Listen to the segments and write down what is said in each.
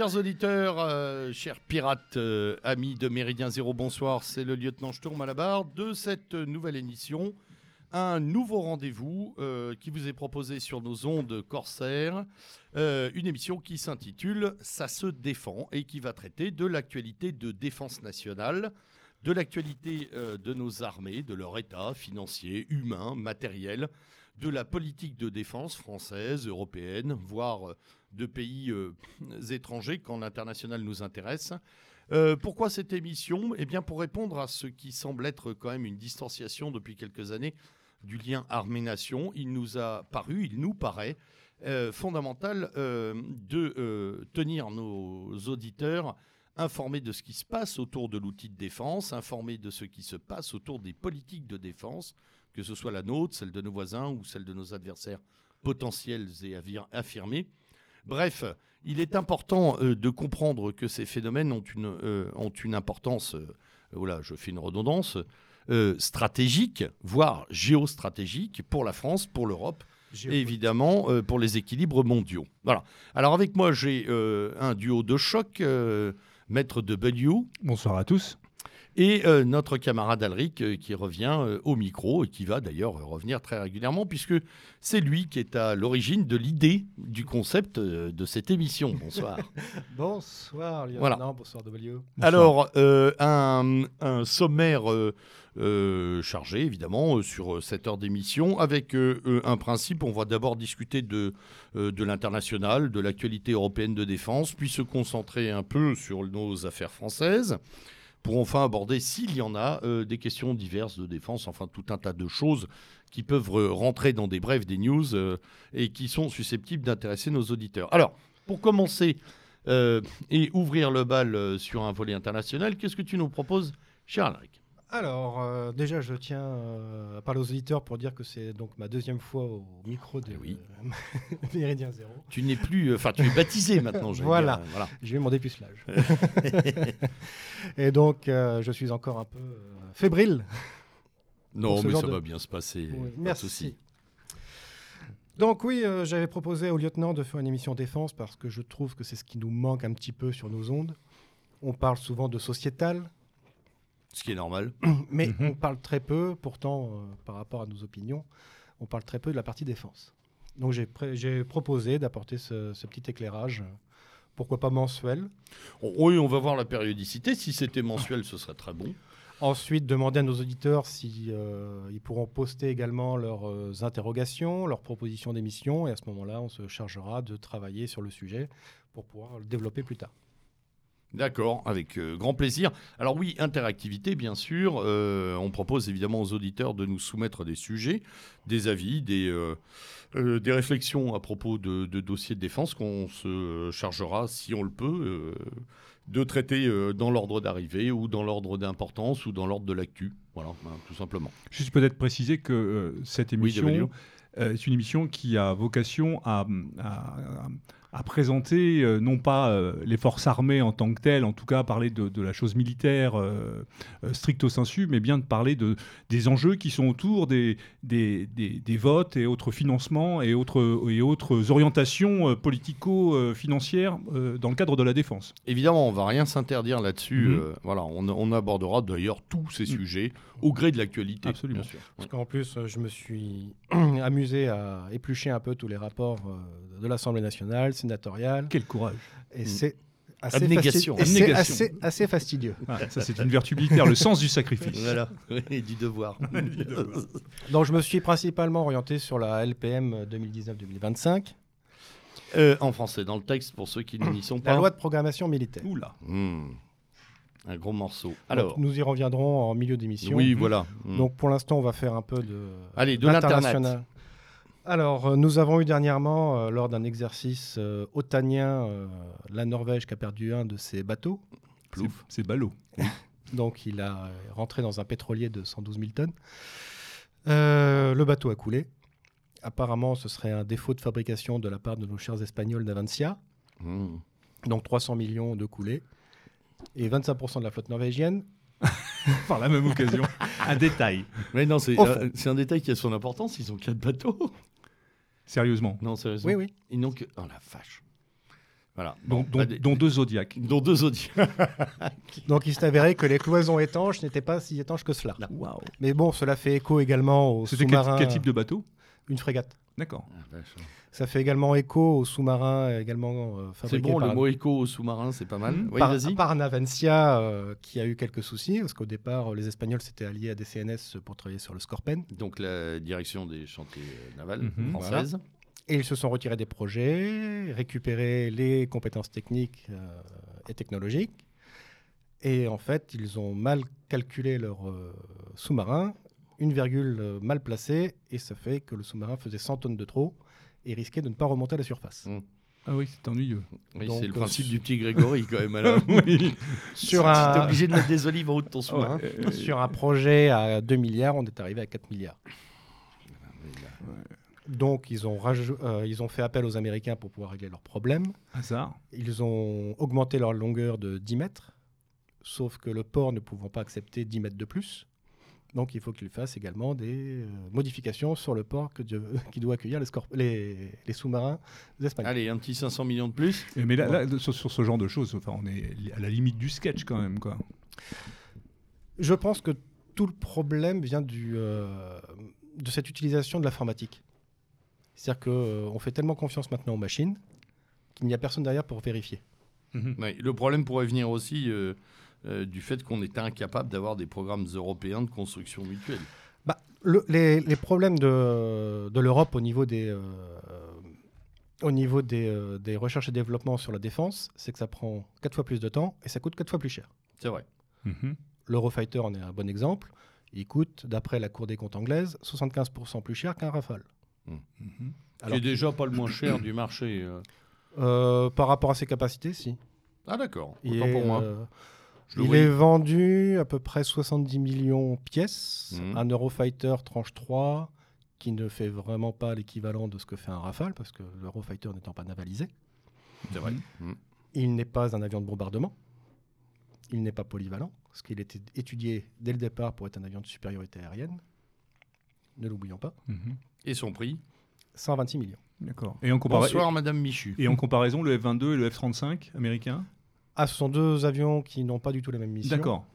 Chers auditeurs, euh, chers pirates, euh, amis de Méridien Zéro, bonsoir. C'est le lieutenant Sturm à la barre de cette nouvelle émission. Un nouveau rendez-vous euh, qui vous est proposé sur nos ondes corsaires. Une émission qui s'intitule Ça se défend et qui va traiter de l'actualité de défense nationale, de l'actualité de nos armées, de leur état financier, humain, matériel, de la politique de défense française, européenne, voire de pays euh, étrangers quand l'international nous intéresse. Euh, pourquoi cette émission? Eh bien, pour répondre à ce qui semble être quand même une distanciation depuis quelques années du lien armée-nation, il nous a paru, il nous paraît euh, fondamental de tenir nos auditeurs informés de ce qui se passe autour de l'outil de défense, informés de ce qui se passe autour des politiques de défense, que ce soit la nôtre, celle de nos voisins ou celle de nos adversaires potentiels et affirmés. Bref, il est important euh, de comprendre que ces phénomènes ont une, euh, ont une importance, euh, voilà, je fais une redondance, euh, stratégique, voire géostratégique pour la France, pour l'Europe et évidemment euh, pour les équilibres mondiaux. Voilà. Alors avec moi, j'ai euh, un duo de choc, euh, Maître W Bonsoir à tous. Et euh, notre camarade Alric euh, qui revient euh, au micro et qui va d'ailleurs revenir très régulièrement puisque c'est lui qui est à l'origine de l'idée du concept de cette émission. Bonsoir. Bonsoir Voilà. bonsoir W. Alors, euh, un, un sommaire chargé, évidemment, sur cette heure d'émission, avec un principe. On va d'abord discuter de, de l'international, de l'actualité européenne de défense, puis se concentrer un peu sur nos affaires françaises, pour enfin aborder, s'il y en a, euh, des questions diverses de défense, enfin tout un tas de choses qui peuvent rentrer dans des brefs, des news, euh, et qui sont susceptibles d'intéresser nos auditeurs. Alors, pour commencer euh, et ouvrir le bal sur un volet international, qu'est-ce que tu nous proposes, cher Alric? Alors, euh, déjà, je tiens euh, à parler aux auditeurs pour dire que c'est donc ma deuxième fois au micro de Eh oui. Méridien Zéro. Tu n'es plus, euh, enfin, tu es baptisé maintenant. j'allais Voilà. dire, voilà. J'ai eu mon dépucelage. Et donc, je suis encore un peu fébrile. Non, mais ça de- va bien se passer. Oui, Merci. souci. Donc oui, j'avais proposé au lieutenant de faire une émission défense parce que je trouve que c'est ce qui nous manque un petit peu sur nos ondes. On parle souvent de sociétal, Ce qui est normal. Mais Mhm. on parle très peu, pourtant, euh, par rapport à nos opinions, on parle très peu de la partie défense. Donc j'ai proposé d'apporter ce, ce petit éclairage, euh, pourquoi pas mensuel. Oh, Oui, on va voir la périodicité. Si c'était mensuel, ce serait très bon. Ensuite, demander à nos auditeurs si euh, ils pourront poster également leurs euh, interrogations, leurs propositions d'émissions, et à ce moment-là, on se chargera de travailler sur le sujet pour pouvoir le développer plus tard. D'accord, avec euh, grand plaisir. Alors oui, interactivité, bien sûr. Euh, on propose évidemment aux auditeurs de nous soumettre des sujets, des avis, des, euh, des réflexions à propos de, de dossiers de défense qu'on se chargera, si on le peut, de traiter dans l'ordre d'arrivée ou dans l'ordre d'importance ou dans l'ordre de l'actu. Voilà, hein, tout simplement. Juste peut-être préciser que cette émission est une émission qui a vocation à, à- à présenter euh, non pas euh, les forces armées en tant que telles, en tout cas parler de, de la chose militaire euh, stricto sensu, mais bien de parler de, des enjeux qui sont autour des, des, des- des votes et autres financements et autres, et autres orientations euh, politico-financières euh, dans le cadre de la défense. Évidemment, on va rien s'interdire là-dessus. Mhm. euh, voilà, on, on abordera d'ailleurs tous ces sujets au gré de l'actualité. Absolument. bien sûr. Parce qu'en plus, je me suis amusé à éplucher un peu tous les rapports euh, de l'Assemblée nationale, sénatoriale, Quel courage et Mm. c'est assez, Abnégation. assez, assez fastidieux. Ah, Ça c'est une vertu militaire, le sens du sacrifice. Voilà, et du devoir. Donc je me suis principalement orienté sur la LPM 2019-2025, Euh, en français, dans le texte, pour ceux qui n'y sont pas. la loi de programmation militaire. Oula. Hmm. Un gros morceau. Donc, Alors, nous y reviendrons en milieu d'émission. oui, voilà. Hmm. Donc pour l'instant, on va faire un peu de Allez, de l'international. Alors, euh, nous avons eu dernièrement, euh, lors d'un exercice euh, otanien, euh, la Norvège qui a perdu un de ses bateaux. Plouf. C'est ballot. Donc, il a rentré dans un pétrolier de 112 000 tonnes. Euh, le bateau a coulé. Apparemment, ce serait un défaut de fabrication de la part de nos chers Espagnols d'Avancia. Hmm. Donc, 300 millions de coulés. Et 25% de la flotte norvégienne. Par la même occasion. Un détail. Mais non, euh, c'est un détail qui a son importance. Ils ont quatre bateaux. Sérieusement. Non, sérieusement. Oui, oui. Ils n'ont que. Oh la vache. Voilà. Dont, Bon, dont- bah, deux Zodiacs. dont deux audios. Donc il s'est avéré que les cloisons étanches n'étaient pas si étanches que cela. Waouh. Mais bon, cela fait écho également aux C'était quel type de bateau? Une frégate. D'accord. Ça fait également écho aux sous-marins également euh, C'est bon, par, le mot écho au sous-marin, c'est pas mal. Oui, par, par Navencia euh, qui a eu quelques soucis parce qu'au départ, les Espagnols s'étaient alliés à des CNS pour travailler sur le Scorpen. Donc la direction des chantiers euh, navals Mhm. françaises. Et ils se sont retirés des projets, récupéré les compétences techniques euh, et technologiques. Et en fait, ils ont mal calculé leur euh, sous-marin, une virgule euh, mal placée, et ça fait que le sous-marin faisait 100 tonnes de trop et risquait de ne pas remonter à la surface. Mhm. Ah oui, c'est ennuyeux. Oui, c'est le euh, principe du petit Grégory quand même. Alors. oui. Sur T'es un, obligé de mettre des olives en haut de ton sous-marin. Ouais, euh, sur un projet à 2 milliards, on est arrivé à 4 milliards. Donc, ils ont, euh, ils ont fait appel aux Américains pour pouvoir régler leurs problèmes. hasard. Ils ont augmenté leur longueur de 10 mètres, sauf que le port ne pouvant pas accepter 10 mètres de plus. Donc, il faut qu'ils fassent également des euh, modifications sur le port que Dieu- qui doit accueillir les, scorp- les- les sous-marins espagnols. Allez, un petit 500 millions de plus. Et Mais là, là, sur, sur ce genre de choses, enfin, on est à la limite du sketch quand même. Quoi. Je pense que tout le problème vient du, euh, de cette utilisation de l'informatique. C'est-à-dire qu'on fait tellement confiance maintenant aux machines qu'il n'y a personne derrière pour vérifier. Ouais, le problème pourrait venir aussi euh, du fait qu'on était incapable d'avoir des programmes européens de construction mutuelle. Bah, le- les, les problèmes de, de l'Europe au niveau des, euh, au niveau des, euh, des recherches et développements sur la défense, c'est que ça prend quatre fois plus de temps et ça coûte quatre fois plus cher. C'est vrai. Mhm. L'Eurofighter en est un bon exemple. Il coûte, d'après la Cour des comptes anglaise, 75% plus cher qu'un Rafale. Alors, C'est déjà pas le moins cher du marché. euh. euh, par rapport à ses capacités, si. Ah d'accord, autant est, pour moi. Je il est vendu à peu près 70 millions pièces. Mhm. Un Eurofighter tranche 3 qui ne fait vraiment pas l'équivalent de ce que fait un Rafale parce que l'Eurofighter n'étant pas navalisé. C'est vrai. Mhm. Il n'est pas un avion de bombardement. Il n'est pas polyvalent parce qu'il était étudié dès le départ pour être un avion de supériorité aérienne. Ne l'oublions pas. Mhm. Et son prix? 126 millions. D'accord. Et, en compara- Bonsoir Madame Michu. et en comparaison, le F-22 et le F-35 américain Ah, ce sont deux avions qui n'ont pas du tout la même mission. D'accord.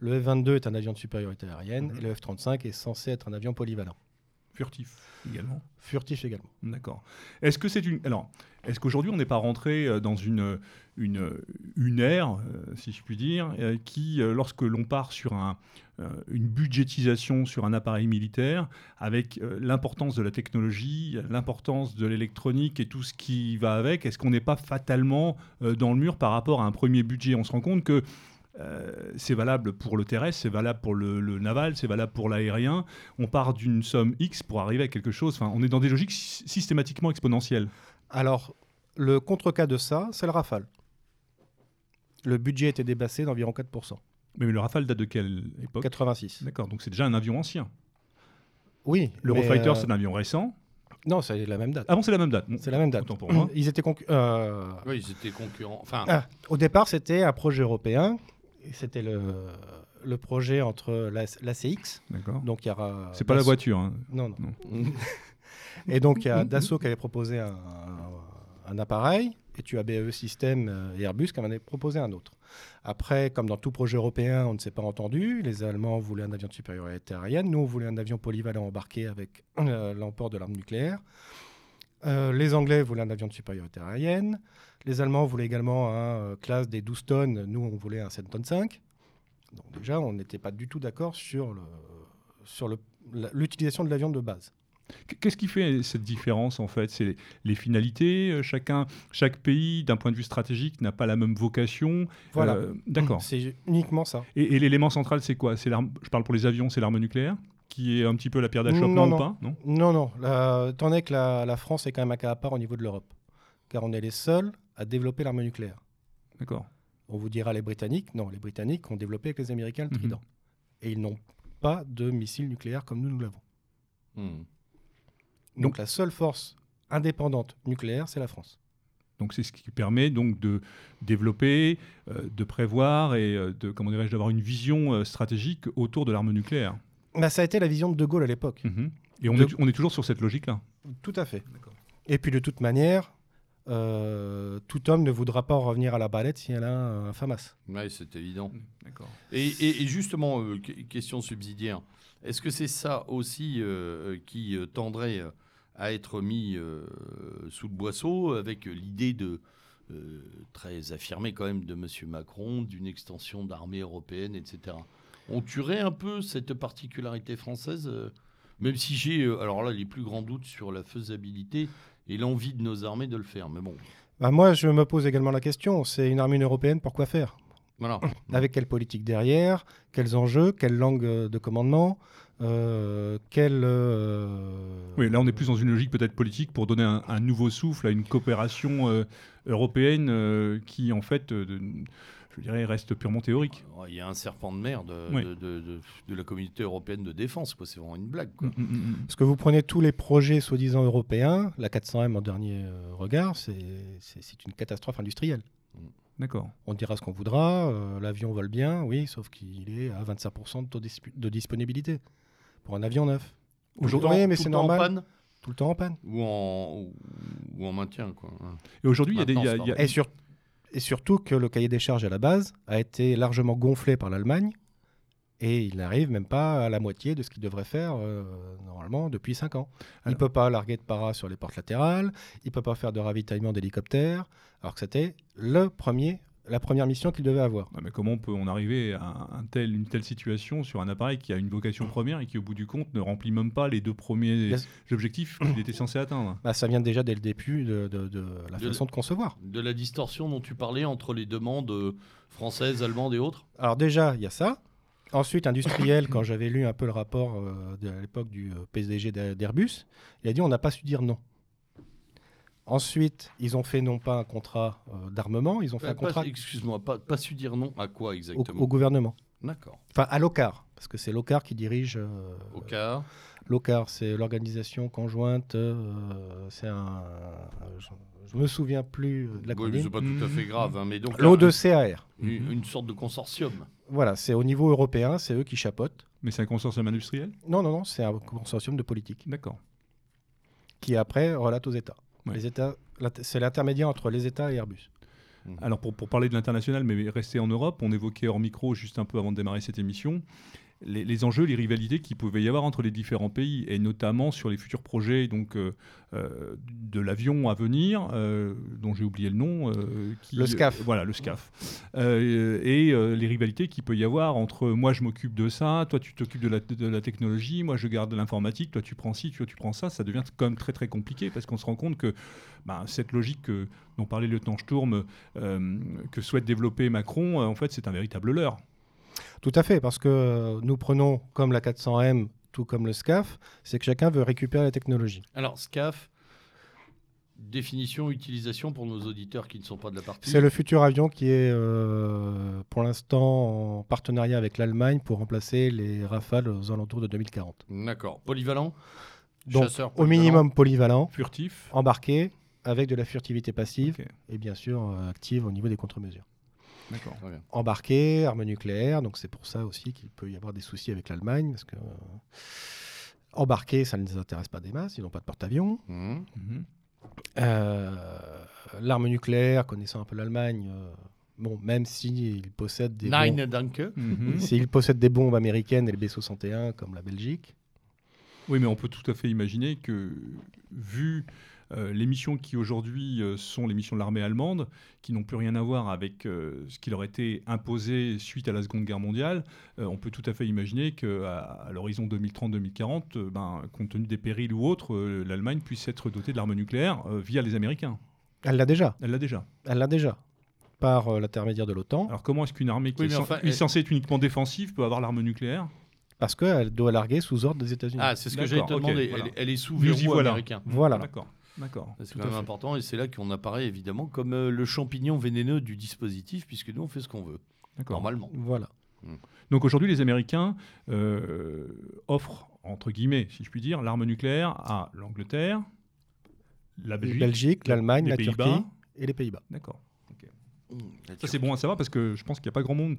Le F-22 est un avion de supériorité aérienne Mhm. et le F-35 est censé être un avion polyvalent. Furtif également. Furtif également. D'accord. Est-ce que c'est une. Alors, est-ce qu'aujourd'hui, on n'est pas rentré euh, dans une, une, une ère, euh, si je puis dire, euh, qui, lorsque l'on part sur un, une budgétisation sur un appareil militaire, avec l'importance de la technologie, l'importance de l'électronique et tout ce qui va avec, est-ce qu'on n'est pas fatalement dans le mur par rapport à un premier budget? On se rend compte que. Euh, c'est valable pour le terrestre, c'est valable pour le, le naval, c'est valable pour l'aérien. On part d'une somme X pour arriver à quelque chose. Enfin, on est dans des logiques sy- systématiquement exponentielles. Alors, le contre-cas de ça, c'est le Rafale. Le budget était dépassé d'environ 4%. Mais le Rafale date de quelle époque? 86. D'accord, donc c'est déjà un avion ancien. Oui. L'Eurofighter, euh, c'est un avion récent. Non, c'est la même date. Ah bon, c'est la même date. C'est la même date. Autant pour moi. Ils étaient euh, Oui, ils étaient concurrents. Enfin, ah, au départ, c'était un projet européen. C'était le, le projet entre la, l'ACX. D'accord. Donc, il y aura. C'est pas la Dassault- voiture. hein. Non, non. Non. Et donc, il y a Dassault qui avait proposé un, un appareil, et tu as BAE System euh, et Airbus qui en avaient proposé un autre. Après, comme dans tout projet européen, on ne s'est pas entendu. Les Allemands voulaient un avion de supériorité aérienne. Nous, on voulait un avion polyvalent embarqué avec euh, l'emport de l'arme nucléaire. Euh, les Anglais voulaient un avion de supériorité aérienne. Les Allemands voulaient également un euh, classe des 12 tonnes. Nous, on voulait un 7 tonnes 5. Donc déjà, on n'était pas du tout d'accord sur le- sur le- l'utilisation de l'avion de base. Qu'est-ce qui fait cette différence en fait? C'est les finalités. euh, Chacun, chaque pays, d'un point de vue stratégique, n'a pas la même vocation. Voilà. Euh, D'accord. C'est uniquement ça. Et, et l'élément central, c'est quoi? C'est l'arme. Je parle pour les avions, c'est l'arme nucléaire, qui est un petit peu la pierre d'achoppement Non, ou non. pas? Non? Non, non. La, étant donné que la, la France est quand même un cas à part au niveau de l'Europe, car on est les seuls à développer l'arme nucléaire. D'accord. On vous dira les Britanniques. Non, les Britanniques ont développé avec les Américains le Mhm. Trident. Et ils n'ont pas de missiles nucléaires comme nous, nous l'avons. hmm. Donc la seule force indépendante nucléaire, c'est la France. Donc c'est ce qui permet donc de développer, euh, de prévoir et euh, de comment dirais-je d'avoir une vision euh, stratégique autour de l'arme nucléaire. Bah, ça a été la vision de De Gaulle à l'époque. Mhm. Et on, De- est, on est toujours sur cette logique-là. Tout à fait. D'accord. Et puis de toute manière, euh, tout homme ne voudra pas revenir à la balette si elle a un FAMAS. Oui, c'est évident. D'accord. Et, et- et justement, euh, que- question subsidiaire, est-ce que c'est ça aussi euh, qui tendrait à être mis euh, sous le boisseau avec l'idée de euh, très affirmée quand même de M. Macron d'une extension d'armée européenne, etc. On tuerait un peu cette particularité française, euh, même si j'ai euh, alors là les plus grands doutes sur la faisabilité et l'envie de nos armées de le faire. Mais bon, Bah, moi, je me pose également la question, c'est une armée européenne, pourquoi faire? Voilà. Avec quelle politique derrière? Quels enjeux? Quelle langue euh, de commandement? Euh, Quelle... euh, Oui, là on est plus dans une logique peut-être politique pour donner un, un nouveau souffle à une coopération euh, européenne euh, qui en fait, euh, je dirais, reste purement théorique. Il y a un serpent de mer de, Oui. de, de- de- de la communauté européenne de défense. quoi. C'est vraiment une blague. quoi. Mm, mm, mm. Parce que vous prenez tous les projets soi-disant européens, la 400M en dernier euh, regard, c'est c'est- c'est une catastrophe industrielle. D'accord. On dira ce qu'on voudra, euh, l'avion vole bien, oui, sauf qu'il est à 25% de taux dis- de disponibilité pour un avion neuf. Tout le Aujourd'hui, oui, mais tout c'est normal. En panne Tout le temps en panne. ou en, ou, ou en maintien. Quoi. Et aujourd'hui, il y a des. il y a- Maintenance, il y a- Et, sur- et surtout que le cahier des charges à la base a été largement gonflé par l'Allemagne. Et il n'arrive même pas à la moitié de ce qu'il devrait faire euh, normalement depuis 5 ans. Il ne peut pas larguer de para sur les portes latérales, il ne peut pas faire de ravitaillement d'hélicoptères, alors que c'était le premier, la première mission qu'il devait avoir. Ah, mais comment on peut en arriver à un tel, une telle situation sur un appareil qui a une vocation première et qui, au bout du compte, ne remplit même pas les deux premiers Yes. objectifs qu'il était censé atteindre? Bah, ça vient déjà dès le début de, de- de la De- façon de concevoir. De la distorsion dont tu parlais entre les demandes euh, françaises, allemandes et autres? Alors déjà, il y a ça. Ensuite, industriel, quand j'avais lu un peu le rapport euh, de à l'époque du euh, PDG d'A- d'Airbus, il a dit on n'a pas su dire non. Ensuite, ils ont fait non pas un contrat euh, d'armement, ils ont fait Euh, un contrat Excuse-moi, pas, pas su dire non à quoi au, exactement au gouvernement. D'accord. Enfin, à l'OCAR, parce que c'est l'OCAR qui dirige. euh, cas. L'OCAR, c'est l'organisation conjointe. euh, c'est un. Je, je me souviens plus de la Oui, mais c'est pas tout à fait grave. hein, mais donc, L'O2CAR. une, une sorte de consortium. Voilà, c'est au niveau européen, c'est eux qui chapotent. Mais c'est un consortium industriel? Non, non, non, c'est un consortium de politique. D'accord. qui après relate aux États. Ouais. Les États, l'int- c'est l'intermédiaire entre les États et Airbus. Alors pour, pour parler de l'international, mais rester en Europe, on évoquait hors micro juste un peu avant de démarrer cette émission, les, les enjeux, les rivalités qu'il pouvait y avoir entre les différents pays, et notamment sur les futurs projets donc, euh, euh, de l'avion à venir, euh, dont j'ai oublié le nom. qui- Le SCAF. voilà, le SCAF. Et les rivalités qu'il peut y avoir entre moi je m'occupe de ça, toi tu t'occupes de la, de la technologie, moi je garde l'informatique, toi tu prends ci, toi tu prends ça, ça devient quand même très très compliqué parce qu'on se rend compte que ben, cette logique que, dont parlait le lieutenant Sturm, que souhaite développer Macron, en fait, c'est un véritable leurre. Tout à fait, parce que nous prenons comme la 400M, tout comme le SCAF, c'est que chacun veut récupérer la technologie. Alors, SCAF, définition, utilisation pour nos auditeurs qui ne sont pas de la partie. C'est le futur avion qui est euh, pour l'instant en partenariat avec l'Allemagne pour remplacer les Rafales aux alentours de 2040. D'accord. Polyvalent? Donc, Chasseur au polyvalent minimum polyvalent, Furtif? embarqué, avec de la furtivité passive et bien sûr euh, active au niveau des contre-mesures. Embarqué, arme nucléaire, donc c'est pour ça aussi qu'il peut y avoir des soucis avec l'Allemagne, parce que euh, embarqué, ça ne les intéresse pas des masses, ils n'ont pas de porte-avions. Mhm. Mhm. Euh, L'arme nucléaire, connaissant un peu l'Allemagne, euh, bon, même s'ils possèdent des bombes, Nine Danke. Mhm. s'ils possèdent des bombes américaines et le B-61 comme la Belgique, Oui, mais on peut tout à fait imaginer que, vu euh, les missions qui aujourd'hui euh, sont les missions de l'armée allemande, qui n'ont plus rien à voir avec euh, ce qui leur était imposé suite à la Seconde Guerre mondiale, euh, on peut tout à fait imaginer qu'à à, l'horizon 2030-2040, euh, ben, compte tenu des périls ou autres, euh, l'Allemagne puisse être dotée de l'arme nucléaire euh, via les Américains. elle l'a déjà, Elle l'a déjà. elle l'a déjà, par euh, l'intermédiaire de l'OTAN, Alors comment est-ce qu'une armée qui Oui, est, enfin, est censée être uniquement défensive peut avoir l'arme nucléaire? Parce qu'elle doit larguer sous ordre des États-Unis. Ah, c'est ce que j'allais te voilà. Elle, elle est sous verrou voilà. américain. Voilà. D'accord. D'accord. C'est Tout quand à même fait. important et c'est là qu'on apparaît évidemment comme euh, le champignon vénéneux du dispositif puisque nous on fait ce qu'on veut, D'accord. normalement. Voilà. Donc aujourd'hui, les Américains euh, offrent, entre guillemets, si je puis dire, l'arme nucléaire à l'Angleterre, la Belgique, Belgique, l'Allemagne, la. Turquie et les Pays-Bas. D'accord. Mmh, la Ça, c'est bon à savoir parce que je pense qu'il n'y a pas grand monde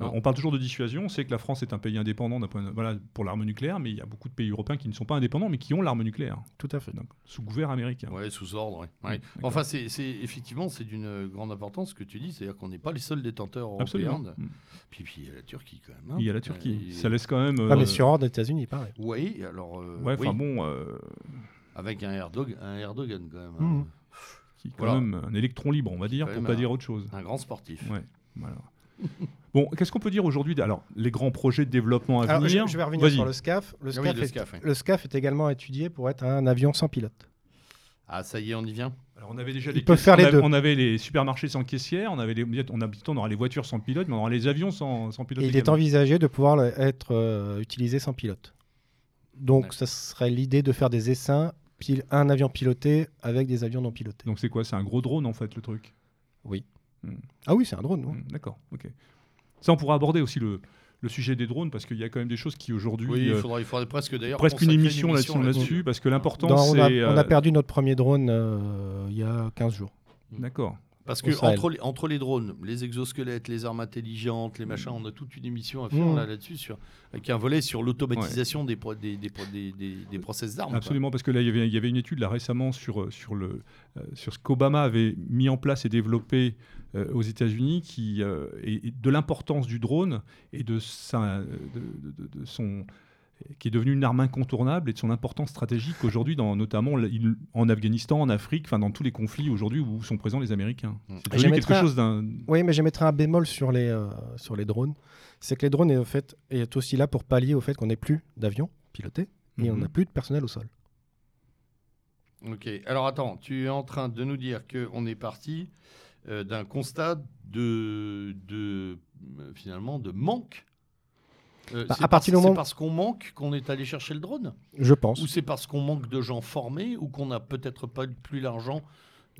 Euh, Non. on parle toujours de dissuasion. On sait que la France est un pays indépendant d'un point de- voilà, pour l'arme nucléaire, mais il y a beaucoup de pays européens qui ne sont pas indépendants, mais qui ont l'arme nucléaire, Tout à fait. donc, sous couvert américain. Ouais, sous ordre. ouais. Ouais. D'accord. Enfin, c'est effectivement, c'est d'une grande importance ce que tu dis, c'est-à-dire qu'on n'est pas les seuls détenteurs européens. Absolument. de- Mm. Puis, puis il y a la Turquie quand même. hein. Il y a la Turquie. Euh, Ça laisse quand même. Ah, mais euh, sur ordre des États-Unis, pareil. Oui, alors. euh, Ouais, oui, enfin bon, euh, avec un Erdogan, un Erdogan quand même. Hein. qui est quand Voilà. même un électron libre, on va dire, pour pas un- dire autre chose. Un grand sportif. Ouais, voilà. bon, qu'est-ce qu'on peut dire aujourd'hui Alors, les grands projets de développement à Alors, je, venir? je vais revenir Vas-y. sur le SCAF. Le SCAF, oui, le est, SCAF, oui. le SCAF est également étudié pour être un avion sans pilote. Ah, ça y est, on y vient? Alors, on avait déjà Ils les peuvent caiss- faire on les a- deux. On avait les supermarchés sans caissière, on avait les, on a, on aura les voitures sans pilote, mais on aura les avions sans, sans pilote. Et il est envisagé de pouvoir être euh, utilisé sans pilote. Donc, D'accord. ça serait l'idée de faire des essaims, un avion piloté avec des avions non pilotés. Donc c'est quoi? C'est un gros drone en fait le truc? Ah oui, c'est un drone. Hmm, D'accord, ok. Ça, on pourra aborder aussi le, le sujet des drones parce qu'il y a quand même des choses qui aujourd'hui. Oui, il euh, faudrait, il faudrait presque d'ailleurs. presque une émission là-dessus, parce que l'important Dans- on, a, c'est. on a euh, perdu notre premier drone euh, il y a 15 jours. D'accord. Parce que entre les, entre les drones, les exosquelettes, les armes intelligentes, les machins, on a toute une émission à faire Mm. là, là-dessus, sur, avec un volet sur l'automatisation des, pro- des, des, pro- des, des, des process d'armes. quoi. Absolument, parce que là, il y avait, il y avait une étude là récemment sur, euh, sur, le, euh, sur ce qu'Obama avait mis en place et développé euh, aux États-Unis, qui euh, et, et de l'importance du drone et de, sa, de, de- de- de son qui est devenu une arme incontournable et de son importance stratégique aujourd'hui, dans, notamment en Afghanistan, en Afrique, enfin dans tous les conflits aujourd'hui où sont présents les Américains. Mm. C'est j'émettrais quelque un- chose d'un. Oui, mais j'émettrai un bémol sur les, euh, sur les drones. C'est que les drones est, au fait, est aussi là pour pallier au fait qu'on n'ait plus d'avions pilotés et on Mhm. n'a plus de personnel au sol. Ok, alors attends, tu es en train de nous dire qu'on est parti euh, d'un constat de, de euh, finalement de manque. Euh, Bah, c'est à partir du moment- C'est parce qu'on manque qu'on est allé chercher le drone Je pense. Ou c'est parce qu'on manque de gens formés ou qu'on n'a peut-être pas plus l'argent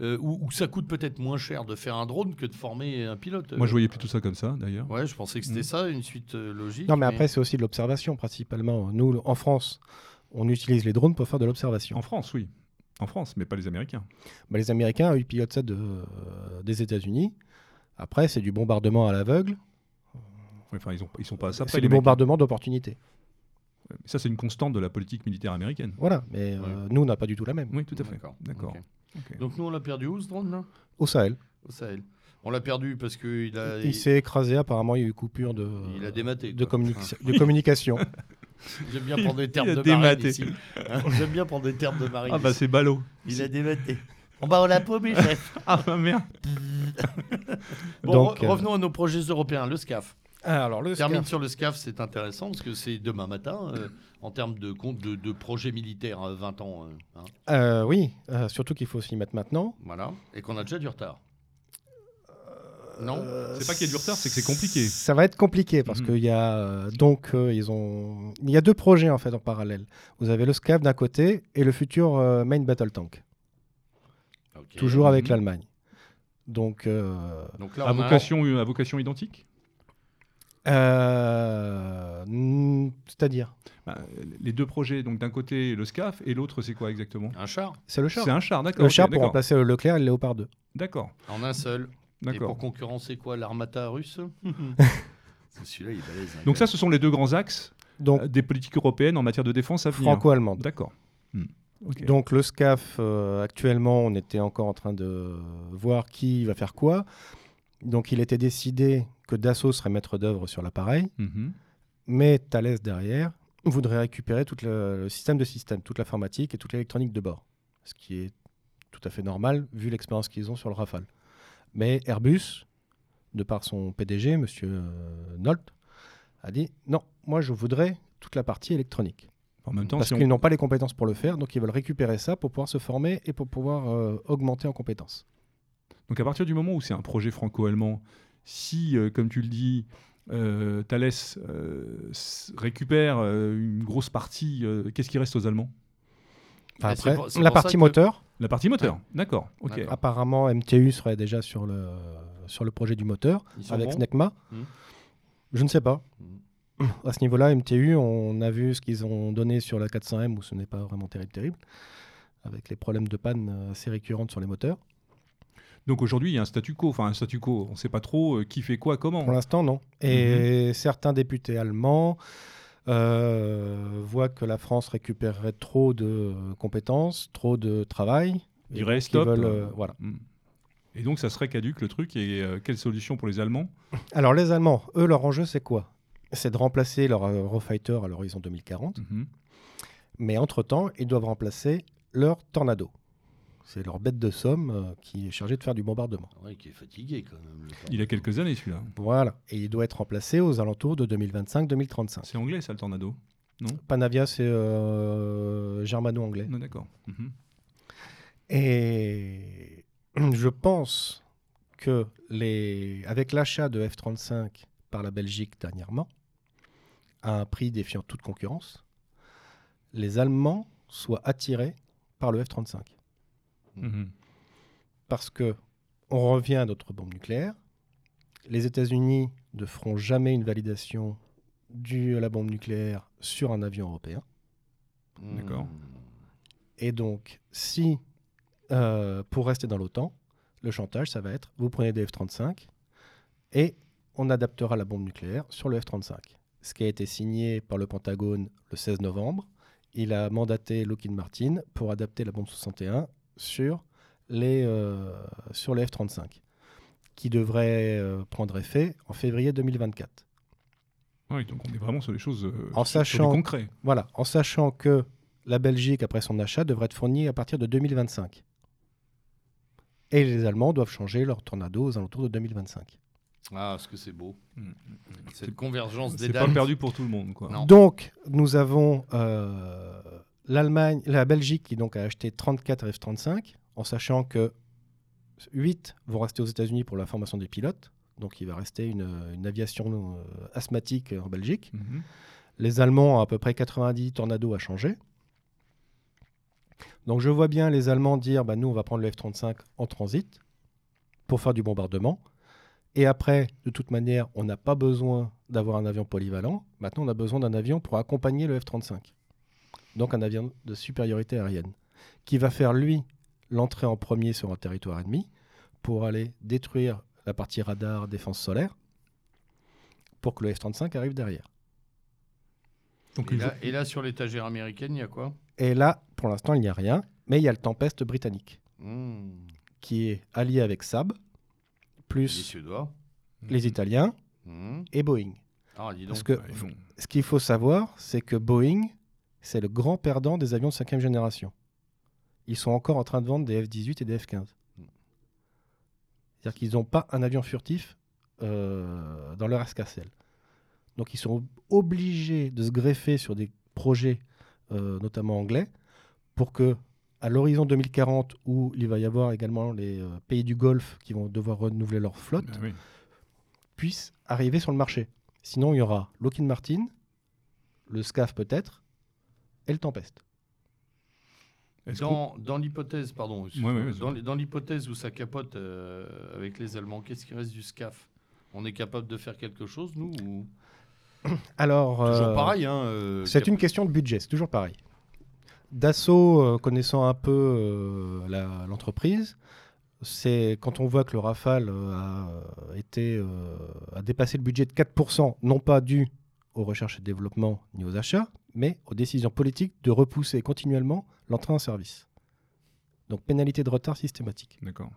euh, ou, ou ça coûte peut-être moins cher de faire un drone que de former un pilote Moi, je voyais plutôt ça comme ça, d'ailleurs. Ouais, je pensais que c'était Mm. ça, une suite euh, logique. Non, mais après, c'est aussi de l'observation principalement. Nous, en France, on utilise les drones pour faire de l'observation. En France, oui. En France, mais pas les Américains. Bah, les Américains, ils pilotent ça de, euh, des États-Unis. Après, c'est du bombardement à l'aveugle. Enfin, ils, ont, ils sont pas à ça. C'est les mecs. bombardement d'opportunité. Mais Ça, c'est une constante de la politique militaire américaine. Voilà, mais euh, nous, on n'a pas du tout la même. Oui, tout à fait. D'accord. Donc nous, on l'a perdu où ce drone là? Au Sahel. Au Sahel. On l'a perdu parce qu'il a, Il s'est écrasé, apparemment, il y a eu coupure de, il a dématé. de, communi- de communication. J'aime bien prendre des termes de marine ici. Hein, J'aime bien prendre des termes de marine. Ah, bah, c'est ballot. Il a dématé. On va au la paumé, chef. Ah, bah, merde. Bon, Donc, re- euh, revenons à nos projets européens. Le SCAF. Alors, le Termine sur le SCAF, c'est intéressant parce que c'est demain matin euh, en termes de, compte de, de projets militaires à 20 ans. euh, hein, Euh, oui, euh, surtout qu'il faut s'y mettre maintenant. voilà. Et qu'on a déjà du retard. Non? Euh, C'est pas qu'il y a du retard, c'est que c'est compliqué. Ça va être compliqué parce Mhm. qu'il y a euh, donc euh, ils ont il y a deux projets en fait en parallèle. Vous avez le SCAF d'un côté et le futur euh, Main Battle Tank, toujours avec Mhm. l'Allemagne. Donc euh, Donc là, À vocation, à vocation identique? Euh, c'est-à-dire Bah, Les deux projets, donc d'un côté le SCAF et l'autre, c'est quoi exactement un char c'est le char. C'est un char, d'accord. Le char pour remplacer le Leclerc et le Léopard 2. D'accord, en un seul. Et d'accord. pour concurrencer quoi L'armata russe Celui-là, il est balèze. hein, Donc ça, ce sont les deux grands axes Donc euh, des politiques européennes en matière de défense à venir. franco-allemande. D'accord. Hmm. Donc le SCAF, euh, actuellement, on était encore en train de voir qui va faire quoi. Donc il était décidé que Dassault serait maître d'œuvre sur l'appareil, Mhm. mais Thales derrière voudrait récupérer tout le, le système de système, toute l'informatique et toute l'électronique de bord. Ce qui est tout à fait normal vu l'expérience qu'ils ont sur le Rafale. Mais Airbus, de par son PDG, M. Nolte, a dit non, moi je voudrais toute la partie électronique. En même temps, Parce si on- qu'ils n'ont pas les compétences pour le faire, donc ils veulent récupérer ça pour pouvoir se former et pour pouvoir euh, augmenter en compétences. Donc à partir du moment où c'est un projet franco-allemand, si, euh, comme tu le dis, euh, Thales euh, récupère euh, une grosse partie, euh, qu'est-ce qui reste aux Allemands? Enfin, c'est après, pour- c'est la partie que- moteur, La partie moteur, d'accord. apparemment MTU serait déjà sur le, sur le projet du moteur avec bons SNECMA. Mhm. Je ne sais pas. Mhm. À ce niveau-là, MTU, on a vu ce qu'ils ont donné sur la 400M où ce n'est pas vraiment terrible, terrible, avec les problèmes de panne assez récurrentes sur les moteurs. Donc aujourd'hui, il y a un statu quo. Enfin, un statu quo, on ne sait pas trop euh, qui fait quoi, comment. Pour l'instant, non. Et certains députés allemands euh, voient que la France récupérerait trop de compétences, trop de travail. Dirait stop. veulent, euh, voilà. Mm. Et donc, ça serait caduque le truc. Et euh, quelle solution pour les Allemands? Alors, les Allemands, eux, leur enjeu, c'est quoi? C'est de remplacer leur Eurofighter à l'horizon 2040. Mhm. Mais entre-temps, ils doivent remplacer leur Tornado. C'est leur bête de somme euh, qui est chargée de faire du bombardement. Ouais, qui est fatigué quand même. Il a quelques années celui-là. Voilà. Et il doit être remplacé aux alentours de 2025-2035. C'est anglais ça, le Tornado Panavia, c'est euh, germano-anglais. Non, d'accord. Mhm. Et je pense que les... avec l'achat de F-35 par la Belgique dernièrement, à un prix défiant toute concurrence, les Allemands soient attirés par le F-35. Mhm. Parce que on revient à notre bombe nucléaire. Les États-Unis ne feront jamais une validation de la bombe nucléaire sur un avion européen. Hmm. D'accord. Et donc, si, euh, pour rester dans l'OTAN, le chantage, ça va être vous prenez des F-35 et on adaptera la bombe nucléaire sur le F-35. Ce qui a été signé par le Pentagone le 16 novembre, il a mandaté Lockheed Martin pour adapter la bombe 61 sur les, euh, sur les F-35, qui devrait euh, prendre effet en février 2024. Oui, donc on est vraiment sur les choses euh, En sachant- concret. Voilà, en sachant que la Belgique, après son achat, devrait être fournie à partir de 2025. Et les Allemands doivent changer leur tornado aux alentours de 2025. Ah, ce que c'est beau. Mm. Cette convergence des C'est pas dates. perdu pour tout le monde, quoi. Donc, nous avons euh, l'Allemagne, la Belgique qui donc a acheté 34 F-35, en sachant que 8 vont rester aux États-Unis pour la formation des pilotes. Donc, il va rester une, une aviation euh, asthmatique en Belgique. Mhm. Les Allemands ont à peu près 90 tornados à changer. Donc je vois bien les Allemands dire bah, nous, on va prendre le F-35 en transit pour faire du bombardement. Et après, de toute manière, on n'a pas besoin d'avoir un avion polyvalent. Maintenant, on a besoin d'un avion pour accompagner le F-35. Donc un avion de supériorité aérienne qui va faire, lui, l'entrée en premier sur un territoire ennemi pour aller détruire la partie radar défense solaire pour que le F-35 arrive derrière. Donc Et là, faut- et là, sur l'étagère américaine, il y a quoi? Et là, pour l'instant, il n'y a rien, mais il y a le Tempest britannique, Hmm. qui est allié avec Saab, Les plus Suédois. les Italiens Hmm. et Boeing. Ah, dis donc. Parce que Ouais, ce qu'il faut savoir, c'est que Boeing, c'est le grand perdant des avions de cinquième génération. Ils sont encore en train de vendre des F-18 et des F-15. C'est-à-dire qu'ils n'ont pas un avion furtif euh, dans leur escarcelle. Donc ils sont obligés de se greffer sur des projets, euh, notamment anglais, pour que à l'horizon 2040, où il va y avoir également les euh, pays du Golfe qui vont devoir renouveler leur flotte, Ah oui. puissent arriver sur le marché. Sinon, il y aura Lockheed Martin, le SCAF peut-être, et le Tempest. Est-ce qu'on- Dans, dans l'hypothèse, pardon, Ouais, ouais, vas-y. dans, l'hypothèse où ça capote euh, avec les Allemands, qu'est-ce qui reste du SCAF? On est capable de faire quelque chose, nous ou... Alors, Toujours euh, pareil, hein euh, c'est une question de budget, c'est toujours pareil. Dassault, euh, connaissant un peu euh, l'entreprise, c'est quand on voit que le Rafale a, été, euh, a dépassé le budget de 4%, non pas dû aux recherches et développement ni aux achats, mais aux décisions politiques de repousser continuellement l'entrée en service. Donc pénalité de retard systématique. D'accord.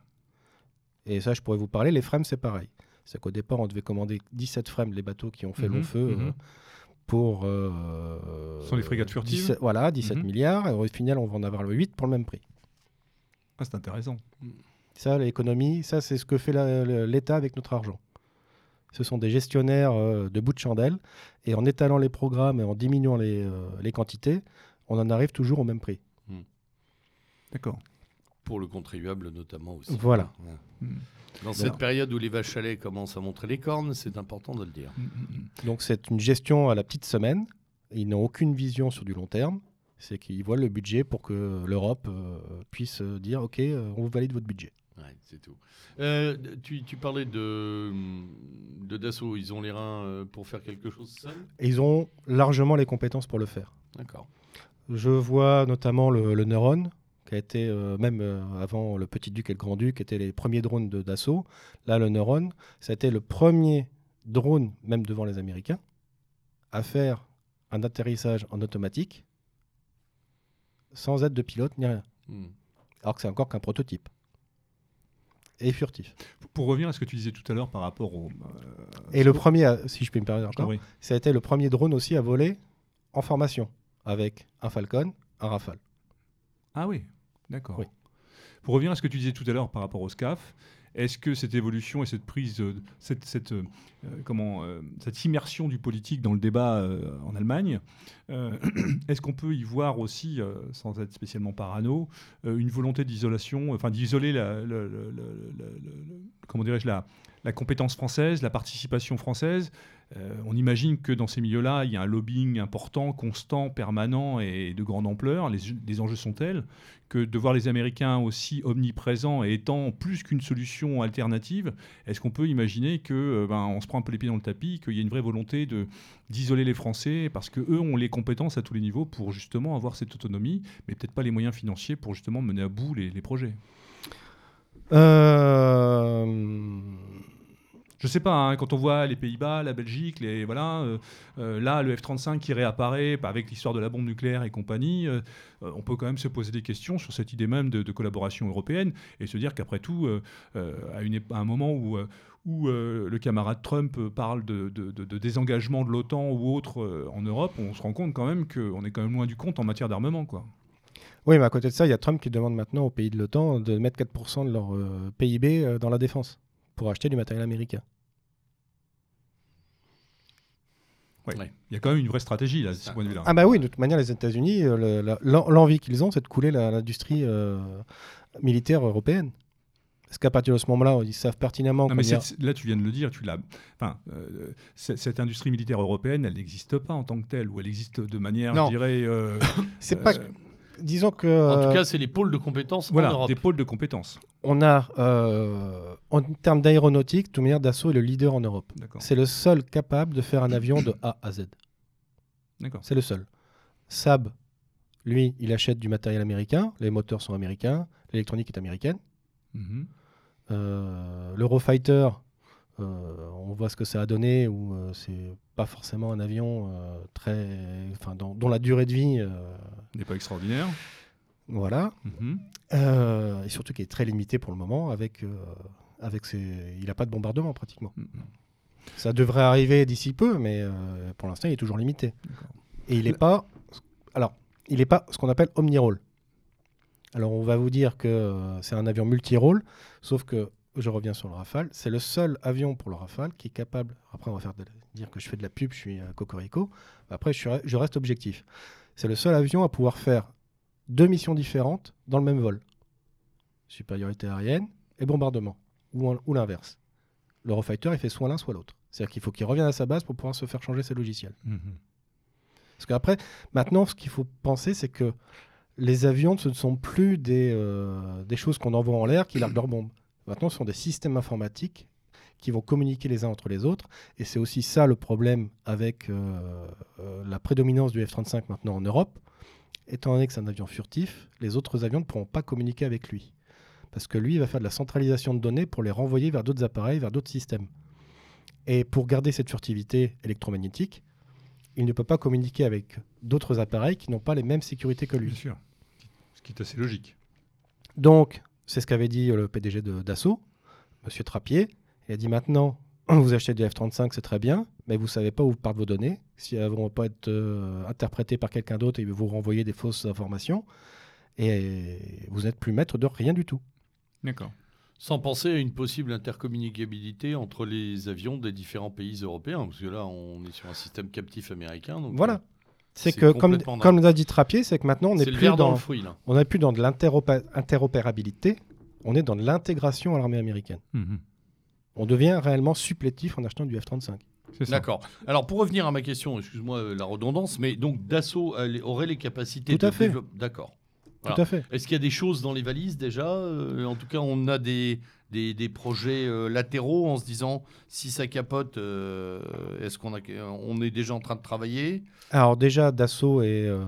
Et ça, je pourrais vous parler. Les frames, c'est pareil. C'est qu'au départ, on devait commander 17 frames, les bateaux qui ont fait Mhm, long feu, mhm. euh, pour. euh, Ce sont les frégates furtives 17 Voilà, 17 Mhm. milliards. Et au final, on va en avoir le 8 pour le même prix. Ah, c'est intéressant. Ça, l'économie, ça, c'est ce que fait l'État avec notre argent. Ce sont des gestionnaires euh, de bout de chandelle. Et en étalant les programmes et en diminuant les, euh, les quantités, on en arrive toujours au même prix. D'accord. Pour le contribuable, notamment aussi. Voilà. Ouais. Mm. Dans cette période où les vaches à lait commencent à montrer les cornes, c'est important de le dire. Mm, mm, mm. Donc c'est une gestion à la petite semaine. Ils n'ont aucune vision sur du long terme. C'est qu'ils voient le budget pour que l'Europe euh, puisse dire OK, on vous valide votre budget. Ouais, c'est tout. Euh, tu, tu parlais de, de Dassault, ils ont les reins euh, pour faire quelque chose seuls ils ont largement les compétences pour le faire. D'accord. Je vois notamment le, le Neuron, qui a été, euh, même euh, avant le Petit Duc et le Grand Duc, étaient les premiers drones de- d'assaut. Là, le Neuron, ça a été le premier drone, même devant les Américains, à faire un atterrissage en automatique sans aide de pilote ni rien. Hmm. Alors que c'est encore qu'un prototype. Et furtif. Pour revenir à ce que tu disais tout à l'heure par rapport au. euh, Et le premier, à- si je peux me permettre encore, ça a été le premier drone aussi à voler en formation, avec un Falcon, un Rafale. Ah oui, d'accord. Oui. Pour revenir à ce que tu disais tout à l'heure par rapport au SCAF, est-ce que cette évolution et cette prise, euh, cette, euh, euh, comment, cette immersion du politique dans le débat en Allemagne, est-ce qu'on peut y voir aussi, sans être spécialement parano, une volonté d'isolation, enfin d'isoler la, comment dirais-je la, compétence française, la participation française On imagine que dans ces milieux-là, il y a un lobbying important, constant, permanent et de grande ampleur. Les, enjeux sont tels que de voir les Américains aussi omniprésents et étant plus qu'une solution alternative, est-ce qu'on peut imaginer que euh, ben, se prend un peu les pieds dans le tapis, qu'il y a une vraie volonté d'isoler les Français parce que eux ont les compétences à tous les niveaux pour justement avoir cette autonomie, mais peut-être pas les moyens financiers pour justement mener à bout les, les projets? Euh, Je sais pas, hein, quand on voit les Pays-Bas, la Belgique, les voilà, euh, euh, là le F-35 qui réapparaît bah, avec l'histoire de la bombe nucléaire et compagnie, euh, on peut quand même se poser des questions sur cette idée même de, collaboration européenne et se dire qu'après tout, à, un moment où le camarade Trump parle de, désengagement de l'OTAN ou autre en Europe, on se rend compte quand même qu'on est quand même loin du compte en matière d'armement. quoi. Oui, mais à côté de ça, il y a Trump qui demande maintenant aux pays de l'OTAN de mettre 4% de leur PIB dans la défense pour acheter du matériel américain. Ouais. Ouais. Il y a quand même une vraie stratégie là, de ce point de vue-là. Ah bah oui, de toute manière, les États-Unis, euh, le- l'envie qu'ils ont, c'est de couler l'industrie euh, militaire européenne. Parce qu'à partir de ce moment-là, ils savent pertinemment Non, mais cette- là, tu viens de le dire, tu l'as. Enfin, euh, cette industrie militaire européenne, elle n'existe pas en tant que telle, ou elle existe de manière, Non. je dirais, euh, C'est euh, pas... Disons que... En tout euh, cas, c'est les pôles de compétences en voilà, Europe. des pôles de compétences. on a, euh, en termes d'aéronautique, tout manière d'assaut est le leader en Europe. D'accord. C'est le seul capable de faire un avion de A à Z. D'accord. C'est le seul. Saab, lui, il achète du matériel américain, les moteurs sont américains, l'électronique est américaine. Mhm. Euh, L'Eurofighter, on voit ce que ça a donné, où euh, c'est pas forcément un avion euh, très, enfin, dont, dont la durée de vie, euh, N'est pas extraordinaire. voilà, Mhm. Euh, et surtout qui est très limité pour le moment, avec, euh, avec ses, il n'a pas de bombardement pratiquement. Mhm. Ça devrait arriver d'ici peu, mais euh, pour l'instant, il est toujours limité. Et il n'est pas, alors, il n'est pas ce qu'on appelle omni-rôle. Alors, on va vous dire que euh, c'est un avion multi-rôle, sauf que, je reviens sur le Rafale, c'est le seul avion pour le Rafale qui est capable, après on va faire de- dire que je fais de la pub, je suis un cocorico, après je, suis- je reste objectif. C'est le seul avion à pouvoir faire deux missions différentes dans le même vol. Supériorité aérienne et bombardement, ou, l'inverse. L'Eurofighter, il fait soit l'un, soit l'autre. C'est-à-dire qu'il faut qu'il revienne à sa base pour pouvoir se faire changer ses logiciels. Mhm. Parce qu'après, maintenant, ce qu'il faut penser, c'est que les avions, ce ne sont plus des, euh, des choses qu'on envoie en l'air qui larguent leurs bombes. Maintenant, ce sont des systèmes informatiques qui vont communiquer les uns entre les autres. Et c'est aussi ça le problème avec euh, euh, la prédominance du F-35 maintenant en Europe. Étant donné que c'est un avion furtif, les autres avions ne pourront pas communiquer avec lui. Parce que lui, il va faire de la centralisation de données pour les renvoyer vers d'autres appareils, vers d'autres systèmes. Et pour garder cette furtivité électromagnétique, il ne peut pas communiquer avec d'autres appareils qui n'ont pas les mêmes sécurités que Bien lui. sûr. Ce qui est assez logique. Donc, c'est ce qu'avait dit euh, le PDG de Dassault, Monsieur Trappier. Il a dit maintenant, vous achetez du F-35, c'est très bien, mais vous ne savez pas où partent vos données. Si elles ne vont pas être euh, interprétées par quelqu'un d'autre, va vous renvoyer des fausses informations. Et vous n'êtes plus maître de rien du tout. D'accord. Sans penser à une possible intercommunicabilité entre les avions des différents pays européens, parce que là, on est sur un système captif américain. Donc, Voilà. euh, C'est que, comme, l'a dit Trappier, c'est que maintenant, on n'est plus, dans fruit, on n'est plus dans de l'interopérabilité, on est dans de l'intégration à l'armée américaine. Mhm. On devient réellement supplétif en achetant du F-35. C'est ça. D'accord. Alors, pour revenir à ma question, excuse-moi euh, la redondance, mais donc Dassault elle aurait les capacités Tout à de fait. D'accord. Voilà. Tout à fait. Est-ce qu'il y a des choses dans les valises déjà Euh, En tout cas, on a des, des, des projets euh, latéraux en se disant si ça capote, euh, est-ce qu'on on est déjà en train de travailler? Alors déjà, Dassault est euh,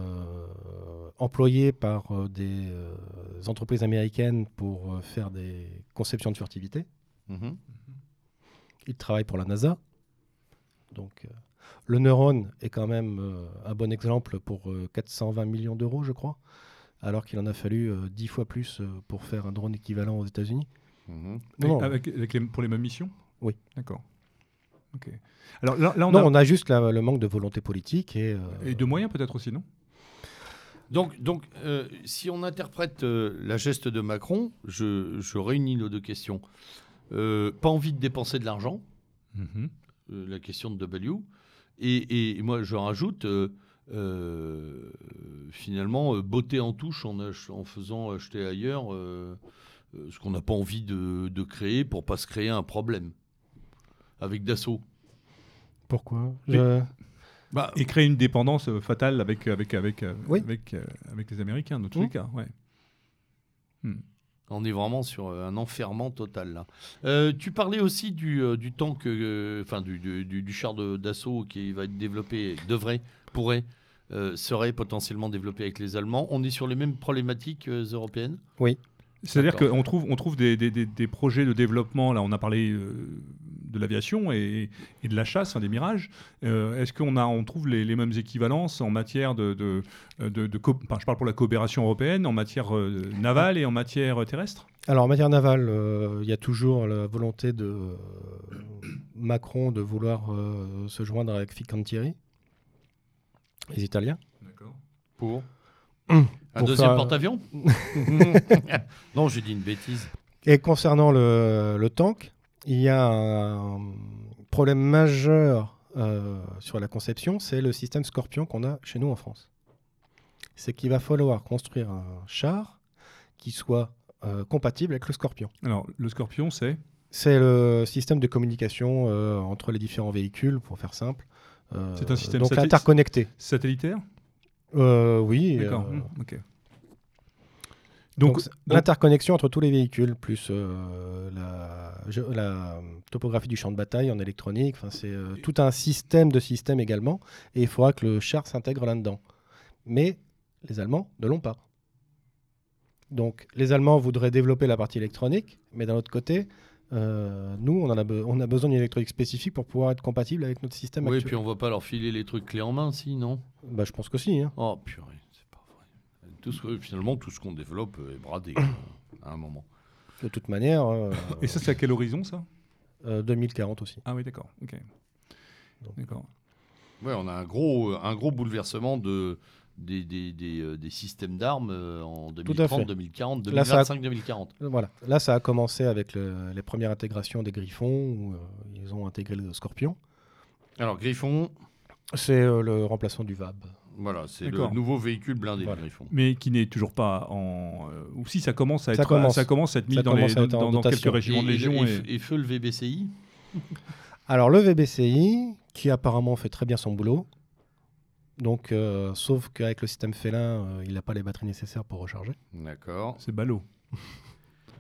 employés par des entreprises américaines pour faire des conceptions de furtivité. Mhm. Il travaille pour la NASA. Donc, euh, le neurone est quand même euh, un bon exemple pour euh, 420 millions d'euros, je crois, alors qu'il en a fallu euh, 10 fois plus pour faire un drone équivalent aux États-Unis. Non, non. Avec, avec les- pour les mêmes missions? Oui. D'accord. Ok. Alors là, là, on non, a... on a juste la- le manque de volonté politique et, euh, Et de moyens peut-être aussi, non? Donc, donc euh, si on interprète euh, la geste de Macron, je, je réunis nos deux questions. Euh, pas envie de dépenser de l'argent, Mhm. euh, la question de W. Et, et moi, je rajoute, euh, euh, finalement, euh, beauté en touche en, en faisant acheter ailleurs ce qu'on n'a pas envie de, de créer pour pas se créer un problème avec Dassault. Pourquoi Je- Bah, Et créer une dépendance euh, fatale avec, avec, avec, euh, Oui. avec, euh, avec les Américains, dans tous les cas. Ouais. On est vraiment sur euh, un enfermement total là. Euh, tu parlais aussi du, euh, du tank, euh, enfin du, du, du- du char de- d'assaut qui va être développé, devrait, pourrait, euh, serait potentiellement développé avec les Allemands. On est sur les mêmes problématiques euh, européennes? C'est-à-dire qu'on trouve, on trouve des, des- des- des projets de développement, là on a parlé euh, de l'aviation et, et de la chasse, hein, des mirages. Euh, Est-ce qu'on on trouve les, les mêmes équivalences en matière de... de, de, de co- enfin, je parle pour la coopération européenne, en matière euh, navale et en matière terrestre? Alors, en matière navale, il y a toujours la volonté de Macron de vouloir se joindre avec Fincantieri, les Italiens. D'accord. pour? Hum, un deuxième faire- porte-avions Non, j'ai dit une bêtise. Et concernant le, le tank, il y a un problème majeur euh, sur la conception, c'est le système Scorpion qu'on a chez nous en France. C'est qu'il va falloir construire un char qui soit euh, compatible avec le Scorpion. Alors, le Scorpion, c'est C'est le système de communication euh, entre les différents véhicules, pour faire simple. Euh, C'est un système donc satellite interconnecté. satellitaire? Euh, oui. D'accord. euh, ok. Donc, l'interconnexion entre tous les véhicules, plus euh, la, je- la topographie du champ de bataille en électronique, enfin, c'est euh, tout un système de systèmes également, et il faudra que le char s'intègre là-dedans. Mais les Allemands ne l'ont pas. Donc les Allemands voudraient développer la partie électronique, mais d'un autre côté, euh, nous, on, en a, be- on a besoin d'une électronique spécifique pour pouvoir être compatible avec notre système Oui, actuel. puis on va pas leur filer les trucs clés en main, si, non? Bah, je pense que si. hein. Oh, purée. Tout ce que- finalement, tout ce qu'on développe est bradé quoi, à un moment. De toute manière, euh, Et ça, c'est à quel horizon, ça? euh, 2040 aussi. Ah oui, d'accord. Ok. Donc. D'accord. Ouais, on a un gros, un gros bouleversement de, des, des, des, euh, des systèmes d'armes euh, en à 2030, fait. 2040, Là, ça a- 2025, 2040. Voilà. Là, ça a commencé avec le- les premières intégrations des Griffons, où euh, ils ont intégré le Scorpion. Alors, Griffon, C'est euh, le remplaçant du VAB. Voilà, c'est le nouveau véhicule blindé, Voilà. Griffon. Mais qui n'est toujours pas en. euh, ou si ça commence à Ça être, commence. ça commence à être mis Ça dans, les, dans, dans dotation. quelques régiments de Et- Légion. et, Et, et feu le VBCI Alors, le VBCI, qui apparemment fait très bien son boulot. Donc, euh, sauf qu'avec le système félin, euh, il n'a pas les batteries nécessaires pour recharger. D'accord. C'est ballot.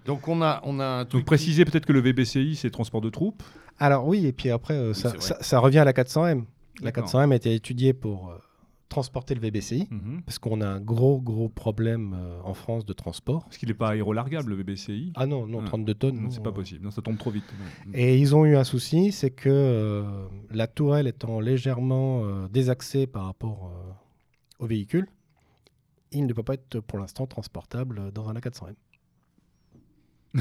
Donc, on a, on a un truc Donc préciser peut-être que le VBCI, c'est transport de troupes. Alors, oui, et puis après, euh, Oui, ça, revient à la 400M. La D'accord. 400M a été étudiée pour euh, transporter le VBCI, Mhm. parce qu'on a un gros, gros problème euh, en France de transport. Parce qu'il n'est pas aérolargable, le VBCI. Ah non, non, Ah. 32 tonnes. Non, c'est pas possible. Non, ça tombe trop vite. Et ils ont eu un souci, c'est que euh, la tourelle étant légèrement euh, désaxée par rapport au véhicule, il ne peut pas être pour l'instant transportable dans un A400M.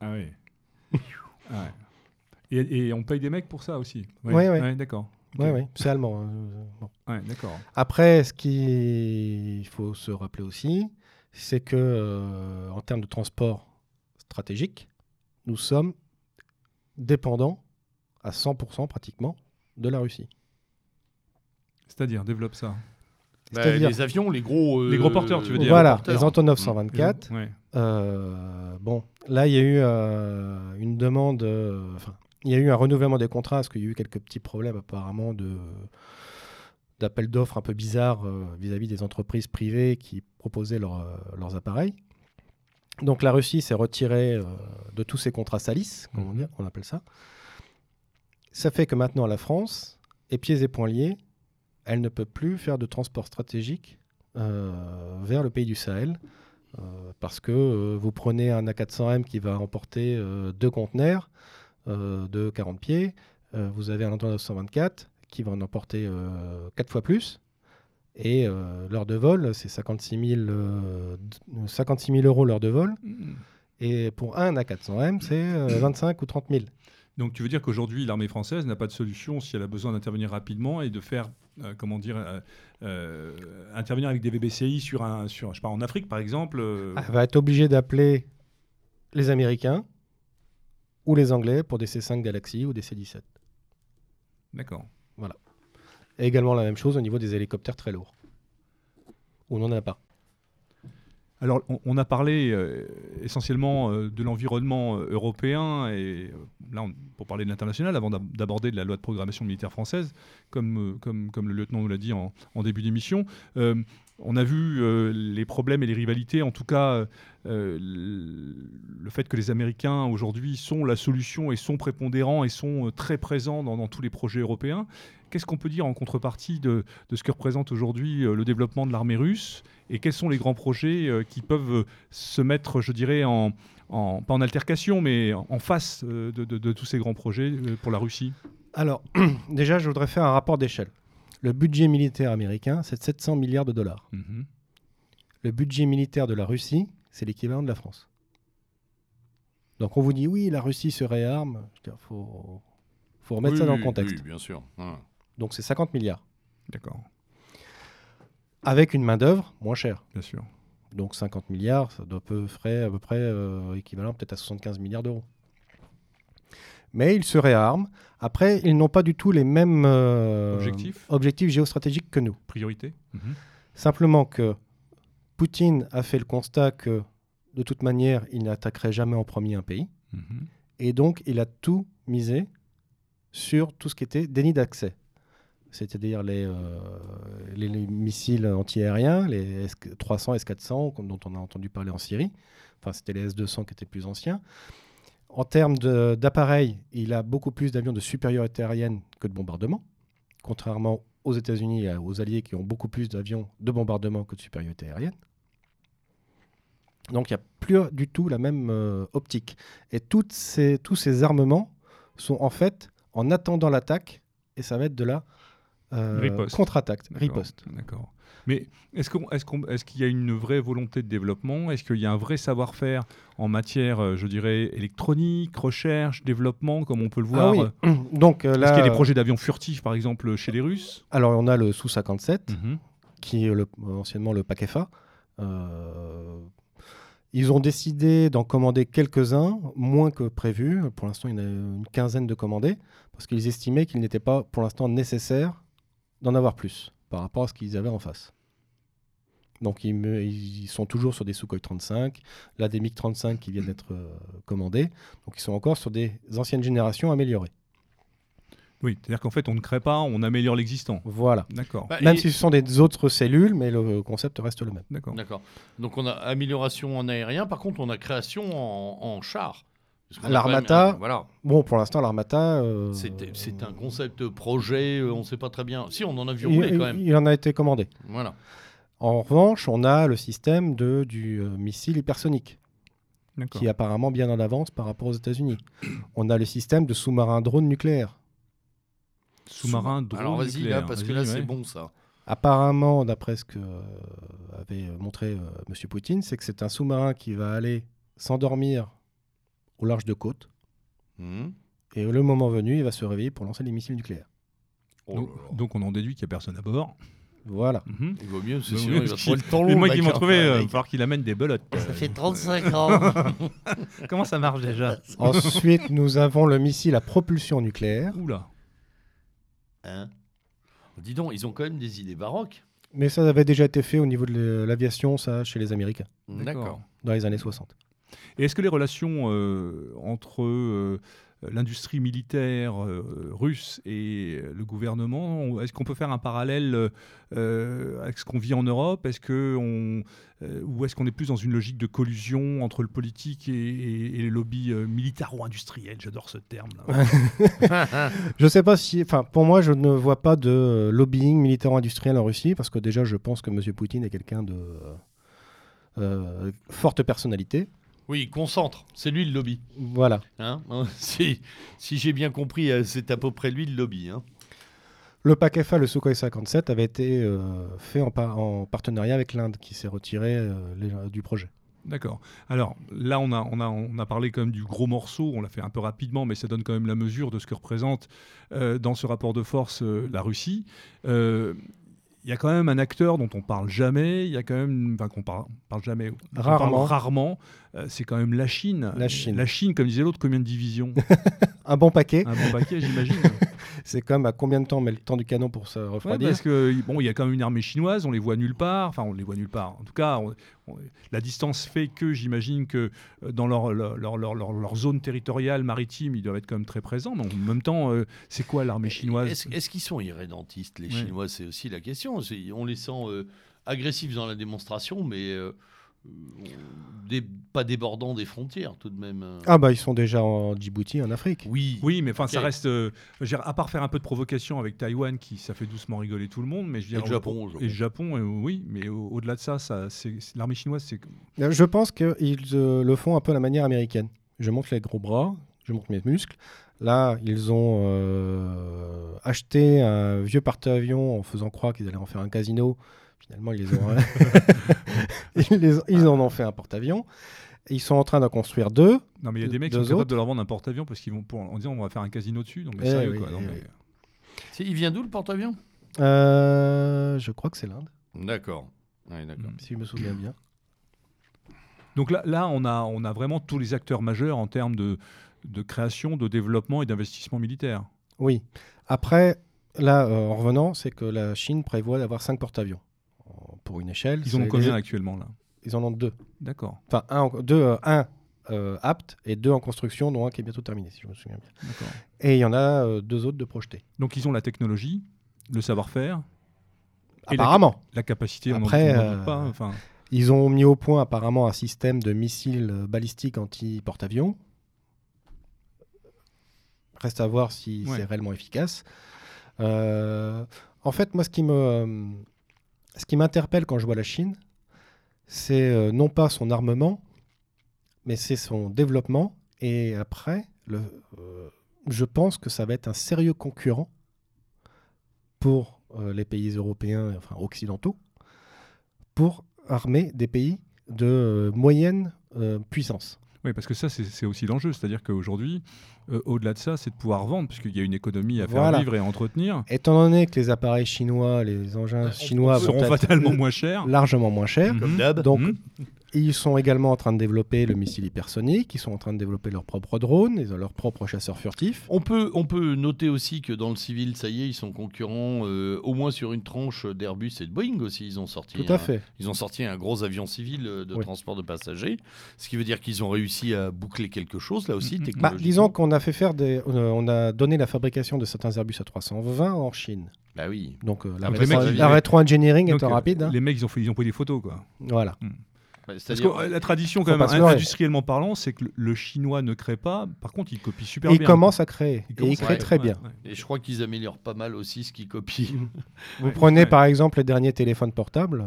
Ah oui. Ah ouais. Et, et on paye des mecs pour ça aussi. Ouais, ouais. d'accord. Oui, oui, c'est allemand. hein, bon. Ouais, d'accord. Après, ce qu'il faut se rappeler aussi, c'est que euh, en termes de transport stratégique, nous sommes dépendants à 100% pratiquement de la Russie. C'est-à-dire, développe ça. Bah, C'est-à-dire- les avions, les gros. euh, Les gros porteurs, tu veux dire. Voilà, les Antonov 124. Ouais. Euh, bon, là, il y a eu euh, une demande, euh, enfin, il y a eu un renouvellement des contrats parce qu'il y a eu quelques petits problèmes apparemment de d'appels d'offres un peu bizarres euh, vis-à-vis des entreprises privées qui proposaient leurs, euh, leurs appareils. Donc la Russie s'est retirée euh, de tous ces contrats Salis, comme on, Mhm. dit- on appelle ça. Ça fait que maintenant la France est pieds et poings liés. Elle ne peut plus faire de transport stratégique vers le pays du Sahel. parce que vous prenez un A400M qui va emporter deux conteneurs de 40 pieds, euh, vous avez un Antonov 124 qui va en emporter euh, quatre fois plus. Et euh, l'heure de vol, c'est 56 000, euh, d- 56 000 euros l'heure de vol. Mm. Et pour un A400M, c'est euh, 25 ou 30 000. Donc tu veux dire qu'aujourd'hui, l'armée française n'a pas de solution si elle a besoin d'intervenir rapidement et de faire, euh, comment dire, euh, euh, intervenir avec des VBCI sur un, sur, je sais pas, en Afrique par exemple. euh, Elle va être obligée d'appeler les Américains ou les Anglais pour des C5 Galaxy ou des C17. D'accord. Et également la même chose au niveau des hélicoptères très lourds. On n'en a pas. Alors, on, on a parlé euh, essentiellement euh, de l'environnement euh, européen et euh, là, on- pour parler de l'international, avant d'ab- d'aborder de la loi de programmation militaire française, comme, comme, comme le lieutenant nous l'a dit en, en début d'émission, on a vu euh, les problèmes et les rivalités, en tout cas euh, le fait que les Américains aujourd'hui sont la solution et sont prépondérants et sont euh, très présents dans, tous les projets européens. Qu'est-ce qu'on peut dire en contrepartie de, ce que représente aujourd'hui le développement de l'armée russe et quels sont les grands projets qui peuvent se mettre, je dirais, en, pas en altercation, mais en, face de, tous ces grands projets pour la Russie? Alors, déjà, je voudrais faire un rapport d'échelle. Le budget militaire américain, c'est de 700 milliards de dollars. Mhm. Le budget militaire de la Russie, c'est l'équivalent de la France. Donc on vous dit, oui, la Russie se réarme. Il faut, faut remettre ça dans le contexte. Oui, bien sûr. Donc c'est 50 milliards. D'accord, Avec une main-d'œuvre moins chère. bien sûr. Donc 50 milliards, ça doit peu frais, à peu près euh, équivalent peut-être à 75 milliards d'euros. Mais ils se réarment. Après, ils n'ont pas du tout les mêmes euh, Objectifs objectifs géostratégiques que nous. Priorité Mhm. Simplement que Poutine a fait le constat que de toute manière, il n'attaquerait jamais en premier un pays. Mhm. Et donc, il a tout misé sur tout ce qui était déni d'accès. C'est-à-dire les, euh, les, les missiles antiaériens, les S 300, S400, comme- dont on a entendu parler en Syrie. Enfin, c'était les S200 qui étaient plus anciens. En termes d'appareils, il a beaucoup plus d'avions de supériorité aérienne que de bombardement, contrairement aux États-Unis et aux Alliés qui ont beaucoup plus d'avions de bombardement que de supériorité aérienne. Donc il n'y a plus du tout la même euh, optique. Et toutes ces, tous ces armements sont en fait en attendant l'attaque, et ça va être de la euh, contre-attaque, riposte. D'accord. Mais est-ce qu'il y a une vraie volonté de développement? Est-ce qu'il y a un vrai savoir-faire en matière, euh, je dirais, électronique, recherche, développement, comme on peut le voir Ah oui. Donc euh, Est-ce là, qu'il y a des projets d'avions furtifs, par exemple, chez les Russes? Alors on a le Sou-57, Mhm. qui est le- anciennement le Pakefa. Euh, ils ont décidé d'en commander quelques-uns, moins que prévu. Pour l'instant, il y en a une quinzaine de commandés, parce qu'ils estimaient qu'il n'était pas pour l'instant nécessaire d'en avoir plus par rapport à ce qu'ils avaient en face. Donc ils, me- ils sont toujours sur des Sukhoi 35, là des MiG 35 qui viennent d'être euh, commandés. Donc ils sont encore sur des anciennes générations améliorées. Oui, c'est-à-dire qu'en fait, on ne crée pas, on améliore l'existant. Voilà. D'accord. Bah, Même et- si ce sont des autres cellules, mais le concept reste le même. D'accord. D'accord. Donc on a amélioration en aérien, par contre on a création en, en char. L'Armata, même Voilà. Bon, pour l'instant, l'Armata. euh, C'est un concept projet, euh, on ne sait pas très bien. Si, on en a vu rouler quand même. il en a été commandé. Voilà. En revanche, on a le système de, du euh, missile hypersonique, qui est apparemment bien en avance par rapport aux États-unis. on a le système de sous-marin drone nucléaire. Sous-marin, drone Alors vas-y là, parce que là ouais. c'est bon ça. Apparemment, d'après ce que euh, avait montré euh, M. Poutine, c'est que c'est un sous-marin qui va aller s'endormir au large de côte. Mhm. Et le moment venu, il va se réveiller pour lancer les missiles nucléaires. Oh Donc, là donc on en déduit qu'il n'y a personne à bord. Voilà. Mhm. Il vaut mieux, parce que sinon il va trouver le temps long. Moi qui hein. trouvais, il va falloir qu'il amène des belotes. Ça fait 35 ans. Comment ça marche déjà Ensuite, nous avons le missile à propulsion nucléaire. Oula. Hein Dis donc, ils ont quand même des idées baroques. Mais ça avait déjà été fait au niveau de l'aviation, ça, chez les Américains, D'accord. dans les années 60. Et est-ce que les relations euh, entre euh, l'industrie militaire euh, russe et le gouvernement Est-ce qu'on peut faire un parallèle euh, avec ce qu'on vit en Europe? Est-ce que ou est-ce qu'on est plus dans une logique de collusion entre le politique et, les lobbies militaro-industriels? J'adore ce terme. je ne sais pas si, pour moi, je ne vois pas de lobbying militaro-industriel en Russie parce que déjà, je pense que M. Poutine est quelqu'un de forte personnalité. Oui, il concentre. C'est lui le lobby. Voilà. Hein si, si j'ai bien compris, euh, c'est à peu près lui le lobby. Hein. Le PACFA, le Sukhoi 57, avait été euh, fait en, en, partenariat avec l'Inde, qui s'est retiré euh, du projet. D'accord. Alors là, on a, on, a, on a parlé quand même du gros morceau, on l'a fait un peu rapidement, mais ça donne quand même la mesure de ce que représente dans ce rapport de force la Russie il y a quand même un acteur dont on parle jamais, il y a quand même, enfin qu'on parle, parle jamais, rarement, rarement euh, c'est quand même la Chine. La Chine. La Chine, comme disait l'autre, combien de divisions Un bon paquet. Un bon paquet, j'imagine. c'est quand même à combien de temps met le temps du canon pour se refroidir Parce que bon, il y a quand même une armée chinoise, on les voit nulle part. Enfin, on les voit nulle part. En tout cas, la distance fait que j'imagine que euh, dans leur leur, leur, leur, zone territoriale maritime, ils doivent être quand même très présents. Mais en même temps, euh, c'est quoi l'armée chinoise Est-ce qu'ils sont irrédentistes, les Chinois? C'est aussi la question. On les sent euh, agressifs dans la démonstration, mais des, pas débordant des frontières tout de même. Euh. Ah bah ils sont déjà en Djibouti, en Afrique. Oui, oui, mais enfin ça reste, euh, à part faire un peu de provocation avec Taïwan, qui ça fait doucement rigoler tout le monde, mais je et le Japon, et le Japon, euh, oui, mais au-delà de ça, ça c'est l'armée chinoise, c'est. Je pense qu'ils le font un peu à la manière américaine. Je montre les gros bras, je montre mes muscles. Là, ils ont acheté un vieux porte-avions en faisant croire qu'ils allaient en faire un casino Finalement, ils, les ont, ils, en ont fait un porte-avions. Ils sont en train d'en construire deux. Non, mais il y a des mecs qui sont capables de leur vendre un porte-avions parce qu'ils vont pour, en disant on va faire un casino dessus. Donc, eh sérieux, quoi. Il vient d'où le porte-avions? Euh, Je crois que c'est l'Inde. D'accord. Si je me souviens bien. Donc là, là on, a, on a vraiment tous les acteurs majeurs en termes de, de création, de développement et d'investissement militaire. Oui. Après, là, euh, en revenant, c'est que la Chine prévoit d'avoir cinq porte-avions pour une échelle. Ils en ont combien actuellement là? Ils en ont deux. D'accord. Enfin, un, deux, euh, un euh, apte et deux en construction, dont un qui est bientôt terminé, si je me souviens bien. Et il y en a euh, deux autres de projetés. Donc ils ont la technologie, le savoir-faire Apparemment. La, capacité, Après, pas. Enfin... Ils ont mis au point apparemment un système de missiles balistiques anti-porte-avions. Reste à voir si c'est réellement efficace. en fait, moi, ce qui me ce qui m'interpelle quand je vois la Chine, c'est euh, non pas son armement, mais c'est son développement. Et après, euh, je pense que ça va être un sérieux concurrent pour euh, les pays européens, enfin occidentaux, pour armer des pays de moyenne puissance. Oui, parce que ça, c'est aussi l'enjeu. C'est-à-dire qu'aujourd'hui, euh, au-delà de ça, c'est de pouvoir vendre, puisqu'il y a une économie à faire vivre et à entretenir. Étant donné que les appareils chinois, les engins chinois seront fatalement moins chers, largement moins chers, mhm. donc mhm. Ils sont également en train de développer le missile hypersonique, ils sont en train de développer leurs propres drones, ils ont leurs propres chasseurs furtifs. On peut, on peut noter aussi que dans le civil, ça y est, ils sont concurrents euh, au moins sur une tranche d'Airbus et de Boeing aussi. Ils ont sorti, Tout à fait. Ils ont sorti un gros avion civil euh, de transport de passagers, ce qui veut dire qu'ils ont réussi à boucler quelque chose là aussi. Bah, disons qu'on a fait faire des, euh, on a donné la fabrication de certains Airbus à 320 en Chine. Bah oui. Donc la, rétro-engineering étant rapide. Hein. Les mecs, ils ont, fait, ils ont pris des photos quoi. Voilà. Hmm. Parce que la tradition, quand même, industriellement parlant, c'est que le chinois ne crée pas. Par contre, il copie super bien. Il commence à créer. Il et il crée très bien. Et je crois qu'ils améliorent pas mal aussi ce qu'ils copient. Vous prenez par exemple les derniers téléphones portables.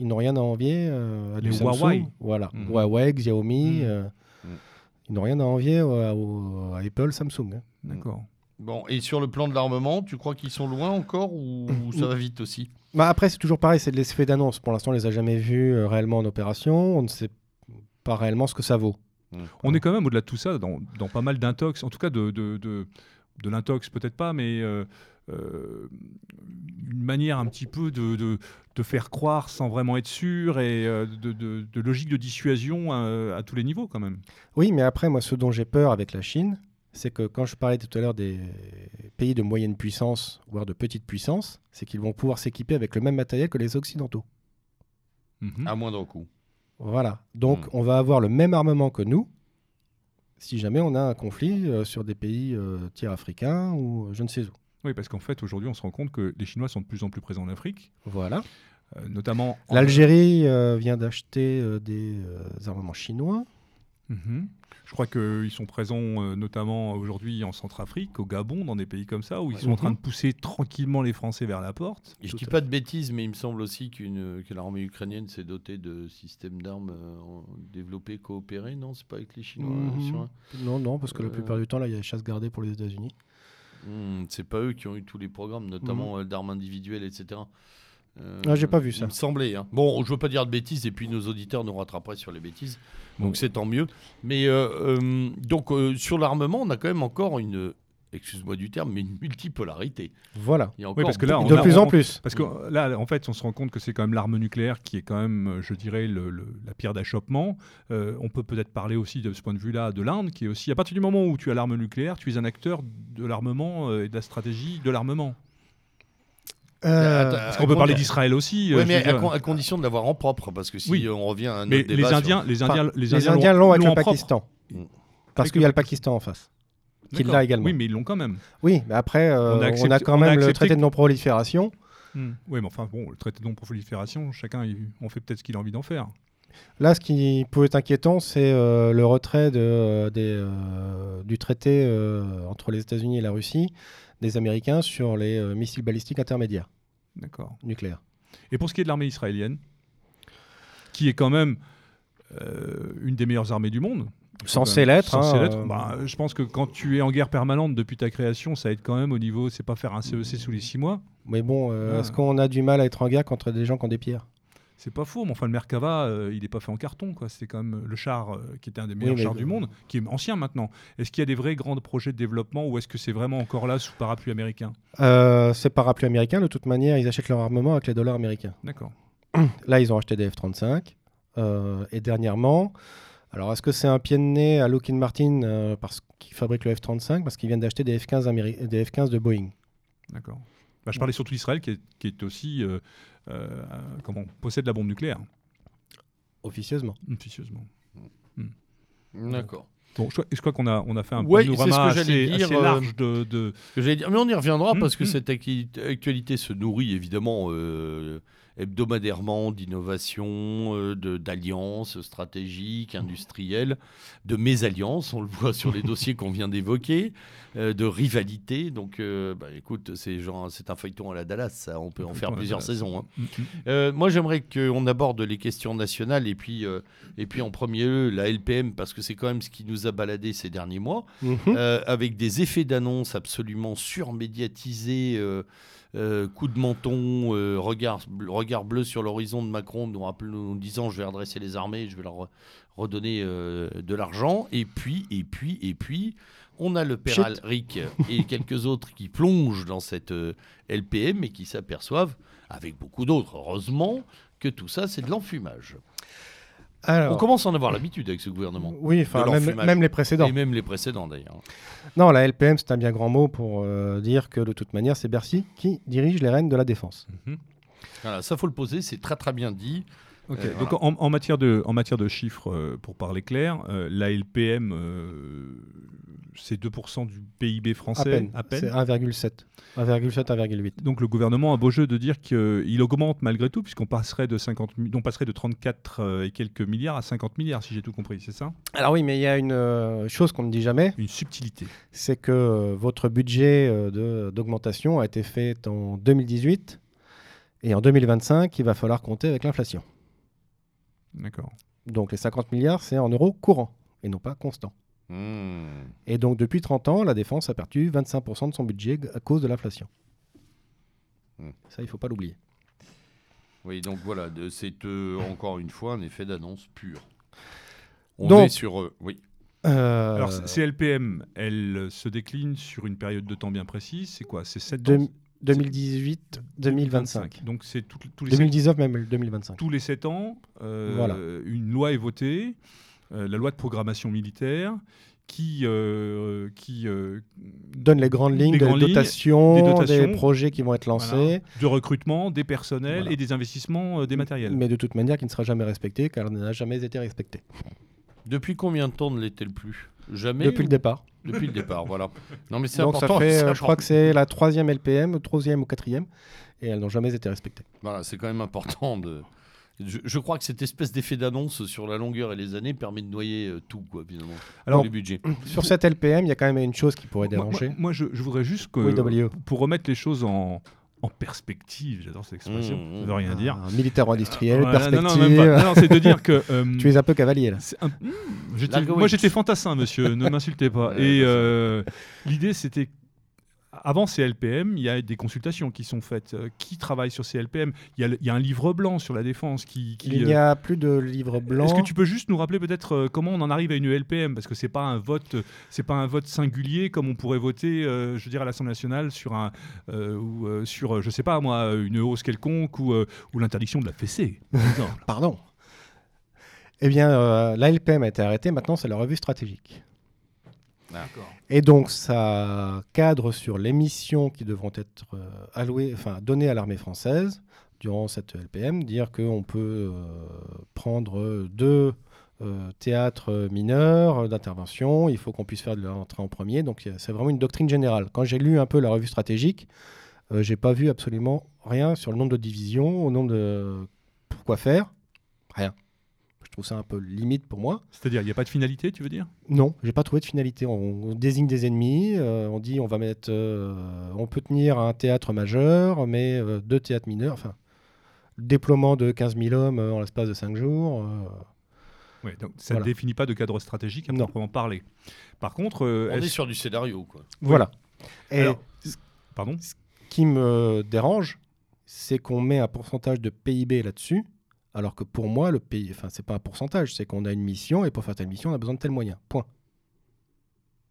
Ils n'ont rien à envier euh, à les Huawei. Voilà. Mhm. Huawei, Xiaomi. Mhm. Euh. Ils n'ont rien à envier à, Apple, Samsung. Hein. D'accord. Bon, et sur le plan de l'armement, tu crois qu'ils sont loin encore ou ça va vite aussi? Bah après, c'est toujours pareil, c'est de l'effet d'annonce. Pour l'instant, on les a jamais vus euh, réellement en opération. On ne sait pas réellement ce que ça vaut. Mmh. On est quand même au-delà de tout ça, dans, dans pas mal d'intox, en tout cas de, de, de, de l'intox peut-être pas, mais euh, euh, une manière un petit peu de, de, faire croire sans vraiment être sûr et de, logique de dissuasion à, à tous les niveaux quand même. Oui, mais après, moi, ce dont j'ai peur avec la Chine, c'est que quand je parlais tout à l'heure des pays de moyenne puissance, voire de petite puissance, c'est qu'ils vont pouvoir s'équiper avec le même matériel que les Occidentaux. Mhm. À moindre coût. Voilà. Donc, mhm. on va avoir le même armement que nous. si jamais on a un conflit euh, sur des pays euh, tiers africains ou je ne sais où. Oui, parce qu'en fait, aujourd'hui, on se rend compte que les Chinois sont de plus en plus présents en Afrique, Voilà. euh, notamment. en- L'Algérie euh, vient d'acheter euh, des euh, armements chinois. Mhm. Je crois qu'ils sont présents euh, notamment aujourd'hui en Centrafrique, au Gabon, dans des pays comme ça, où ils sont en train Mhm. de pousser tranquillement les Français vers la porte. Et je Tout dis pas de bêtises, mais il me semble aussi qu'une, que l'armée ukrainienne s'est dotée de systèmes d'armes euh, développés, coopérés, non? C'est pas avec les Chinois Mhm. sur un- Non, non, parce que la Euh, plupart du temps, là, il y a les chasses gardées pour les États-Unis. Hmm, c'est pas eux qui ont eu tous les programmes, notamment euh, d'armes individuelles, etc. Euh, Ah, j'ai pas vu ça. Il me semblait. hein. Bon, je veux pas dire de bêtises, et puis nos auditeurs nous rattraperaient sur les bêtises, donc c'est tant mieux. Mais euh, euh, donc euh, sur l'armement, on a quand même encore une, excuse-moi du terme, mais une multipolarité. Voilà. Il y a Oui, encore parce que là, on de a- plus on- en plus. Parce que là, en fait, on se rend compte que c'est quand même l'arme nucléaire qui est quand même, je dirais, le- le- la pierre d'achoppement. Euh, on peut peut-être parler aussi de ce point de vue-là de l'Inde, qui est aussi, à partir du moment où tu as l'arme nucléaire, tu es un acteur de l'armement et de la stratégie de l'armement. Euh, Attends, Parce qu'on peut parler d'Israël aussi. euh, Oui, je mais à, dire. con- à condition de l'avoir en propre, parce que si Oui. euh, on revient à un Mais autre les débat sur- Indiens, les Indiens, Enfin, les les Indiens, l'ont avec le. Pakistan. Mm. Parce qu'il y a le Pakistan en face. Qui D'accord. l'a également. Oui, mais ils l'ont quand même. Oui, mais après, euh, On a on, a accepté- quand a même le traité que- de non-prolifération. Oui, mais enfin, bon, le traité de non-prolifération, chacun, il- on fait peut-être ce qu'il a envie d'en faire. Là, ce qui peut être inquiétant, c'est euh, le retrait de, euh, des, euh, du traité euh, entre les États-Unis et la Russie des Américains sur les euh, missiles balistiques intermédiaires D'accord. nucléaires. Et pour ce qui est de l'armée israélienne, qui est quand même euh, une des meilleures armées du monde. Censé l'être. Hein, euh, Bah, je pense que quand tu es en guerre permanente depuis ta création, ça aide quand même au niveau. C'est pas faire un CEC sous les six mois. Mais bon, Ah. est-ce qu'on a du mal à être en guerre contre des gens qui ont des pierres? C'est pas faux, mais enfin le Merkava, euh, il n'est pas fait en carton. quoi. C'était quand même le char euh, qui était un des meilleurs chars du monde, qui est ancien maintenant. Est-ce qu'il y a des vrais grands projets de développement ou est-ce que c'est vraiment encore là sous parapluie américain? Euh, C'est parapluie américain. De toute manière, ils achètent leur armement avec les dollars américains. D'accord. Là, ils ont acheté des F-35. euh, et dernièrement, alors est-ce que c'est un pied de nez à Lockheed Martin euh, parce qu'ils fabriquent le F-35 Parce qu'ils viennent d'acheter des F-15 améri- des F-15 de Boeing? D'accord. Bah, je parlais surtout d'Israël qui est, qui est aussi euh, euh, comment possède la bombe nucléaire Officieusement. officieusement. D'accord. Bon, je, crois- je crois qu'on a, on a fait un Ouais, c'est ce panorama que j'allais assez, dire, assez euh, large de, de- Ce que j'allais dire, mais on y reviendra Mm, parce que cette actualité se nourrit évidemment euh, hebdomadairement d'innovations, euh, d'alliances stratégiques, industrielles, de mésalliances, on le voit sur les dossiers qu'on vient d'évoquer, euh, de rivalités. Donc, euh, bah, écoute, c'est un feuilleton à la Dallas, ça, on peut en faire plusieurs saisons. hein. Mm, mm. Euh, moi, j'aimerais qu'on aborde les questions nationales et puis, et puis en premier lieu la LPM parce que c'est quand même ce qui nous a baladé ces derniers mois. Avec des effets d'annonce absolument surmédiatisés, euh, euh, coup de menton, euh, regard, regard bleu sur l'horizon de Macron, nous, disant je vais redresser les armées, je vais leur re- redonner euh, de l'argent, et puis, et puis, et puis, on a le père. Alric et quelques autres qui plongent dans cette LPM et qui s'aperçoivent, avec beaucoup d'autres, heureusement, que tout ça c'est de l'enfumage. Alors, On commence à en avoir l'habitude avec ce gouvernement. oui, même, les précédents. Et même les précédents d'ailleurs. Non, la LPM, c'est un bien grand mot pour euh, dire que de toute manière, c'est Bercy qui dirige les rênes de la défense. Mhm. Voilà, ça faut le poser, c'est très très bien dit. Euh, Donc voilà. en, en matière de, en matière de chiffres, euh, pour parler clair, euh, la LPM, euh, c'est 2% du PIB À français. peine. C'est 1,7. 1,7, 1,8. Donc le gouvernement a beau jeu de dire qu'il augmente malgré tout, puisqu'on passerait de 50, mi- on passerait de 34 euh, et quelques milliards à 50 milliards, si j'ai tout compris, c'est ça? Alors oui, mais il y a une euh, chose qu'on ne dit jamais, Une subtilité. c'est que euh, votre budget euh, de- d'augmentation a été fait en 2018 et en 2025, il va falloir compter avec l'inflation. D'accord. Donc les 50 milliards, c'est en euros courants et non pas constants. Hmm. Et donc depuis 30 ans, la défense a perdu 25% de son budget à cause de l'inflation. Hmm. Ça, il ne faut pas l'oublier. Oui, donc voilà, c'est euh, encore une fois un effet d'annonce pur. On est sur eux, oui. Euh, Alors, ces LPM, elles se décline sur une période de temps bien précise. C'est quoi? C'est 7 ans? 2018, 2025. Donc c'est tous les 2019 même 2025. Tous les 7 ans, euh, une loi est votée, euh, la loi de programmation militaire qui euh, donne les grandes lignes les grandes de dotation, des dotations, des projets qui vont être lancés, de recrutement, des personnels et des investissements des matériels. Mais de toute manière, qui ne sera jamais respectée car elle n'a jamais été respectée. Depuis combien de temps ne l'est-elle plus? Jamais Depuis le départ. Depuis le départ, voilà. Non, mais c'est Donc ça important. fait, euh, ça je crois que c'est la troisième LPM, troisième ou quatrième, et elles n'ont jamais été respectées. Voilà, c'est quand même important de. Je, je crois que cette espèce d'effet d'annonce sur la longueur et les années permet de noyer euh, tout, quoi, évidemment. Alors, les budgets. Sur cette LPM, il y a quand même une chose qui pourrait Moi, moi- déranger. moi, je, je voudrais juste que, Oui, W. pour remettre les choses en, en perspective, j'adore cette expression, Mmh, ça veut rien dire. Un militaire-industriel, Voilà, perspective. non, non. Non, non, c'est de dire que. euh, Tu es un peu cavalier là. un- Mmh, moi j'étais fantassin, monsieur, ne m'insultez pas. Et euh, l'idée c'était. Avant ces LPM, il y a des consultations qui sont faites. Euh, qui travaille sur ces LPM il y, a, il y a un livre blanc sur la défense qui. qui, Il euh, n'y a plus de livre blanc. Est-ce que tu peux juste nous rappeler peut-être euh, comment on en arrive à une LPM parce que c'est pas un vote, euh, c'est pas un vote singulier comme on pourrait voter, euh, je veux dire à l'Assemblée nationale sur un euh, ou euh, sur, euh, je sais pas moi, une hausse quelconque ou, euh, ou l'interdiction de la fessée. Pardon. Eh bien, euh, la LPM a été arrêtée, maintenant c'est la revue stratégique. D'accord. Et donc, ça cadre sur les missions qui devront être euh, allouées, enfin, données à l'armée française durant cette LPM, dire qu'on peut euh, prendre deux euh, théâtres mineurs d'intervention, il faut qu'on puisse faire de l'entrée en premier, donc c'est vraiment une doctrine générale. Quand j'ai lu un peu la revue stratégique, euh, j'ai pas vu absolument rien sur le nombre de divisions, au nombre de... Pourquoi faire Rien. Je trouve ça un peu limite pour moi. C'est-à-dire, il n'y a pas de finalité, tu veux dire? Non, j'ai pas trouvé de finalité. On, on désigne des ennemis, euh, on dit on va mettre, euh, on peut tenir un théâtre majeur, mais euh, deux théâtres mineurs. Enfin, le déploiement de 15 000 hommes euh, en l'espace de 5 jours. euh, Ouais, donc ça Voilà. ne définit pas de cadre stratégique à Non. proprement parler. Par contre, euh, On est sur du scénario, quoi. Voilà. Et Alors, pardon? ce qui me dérange, c'est qu'on met un pourcentage de PIB là-dessus, alors que pour moi, le pays, enfin, c'est pas un pourcentage, c'est qu'on a une mission et pour faire telle mission, on a besoin de tel moyen. Point.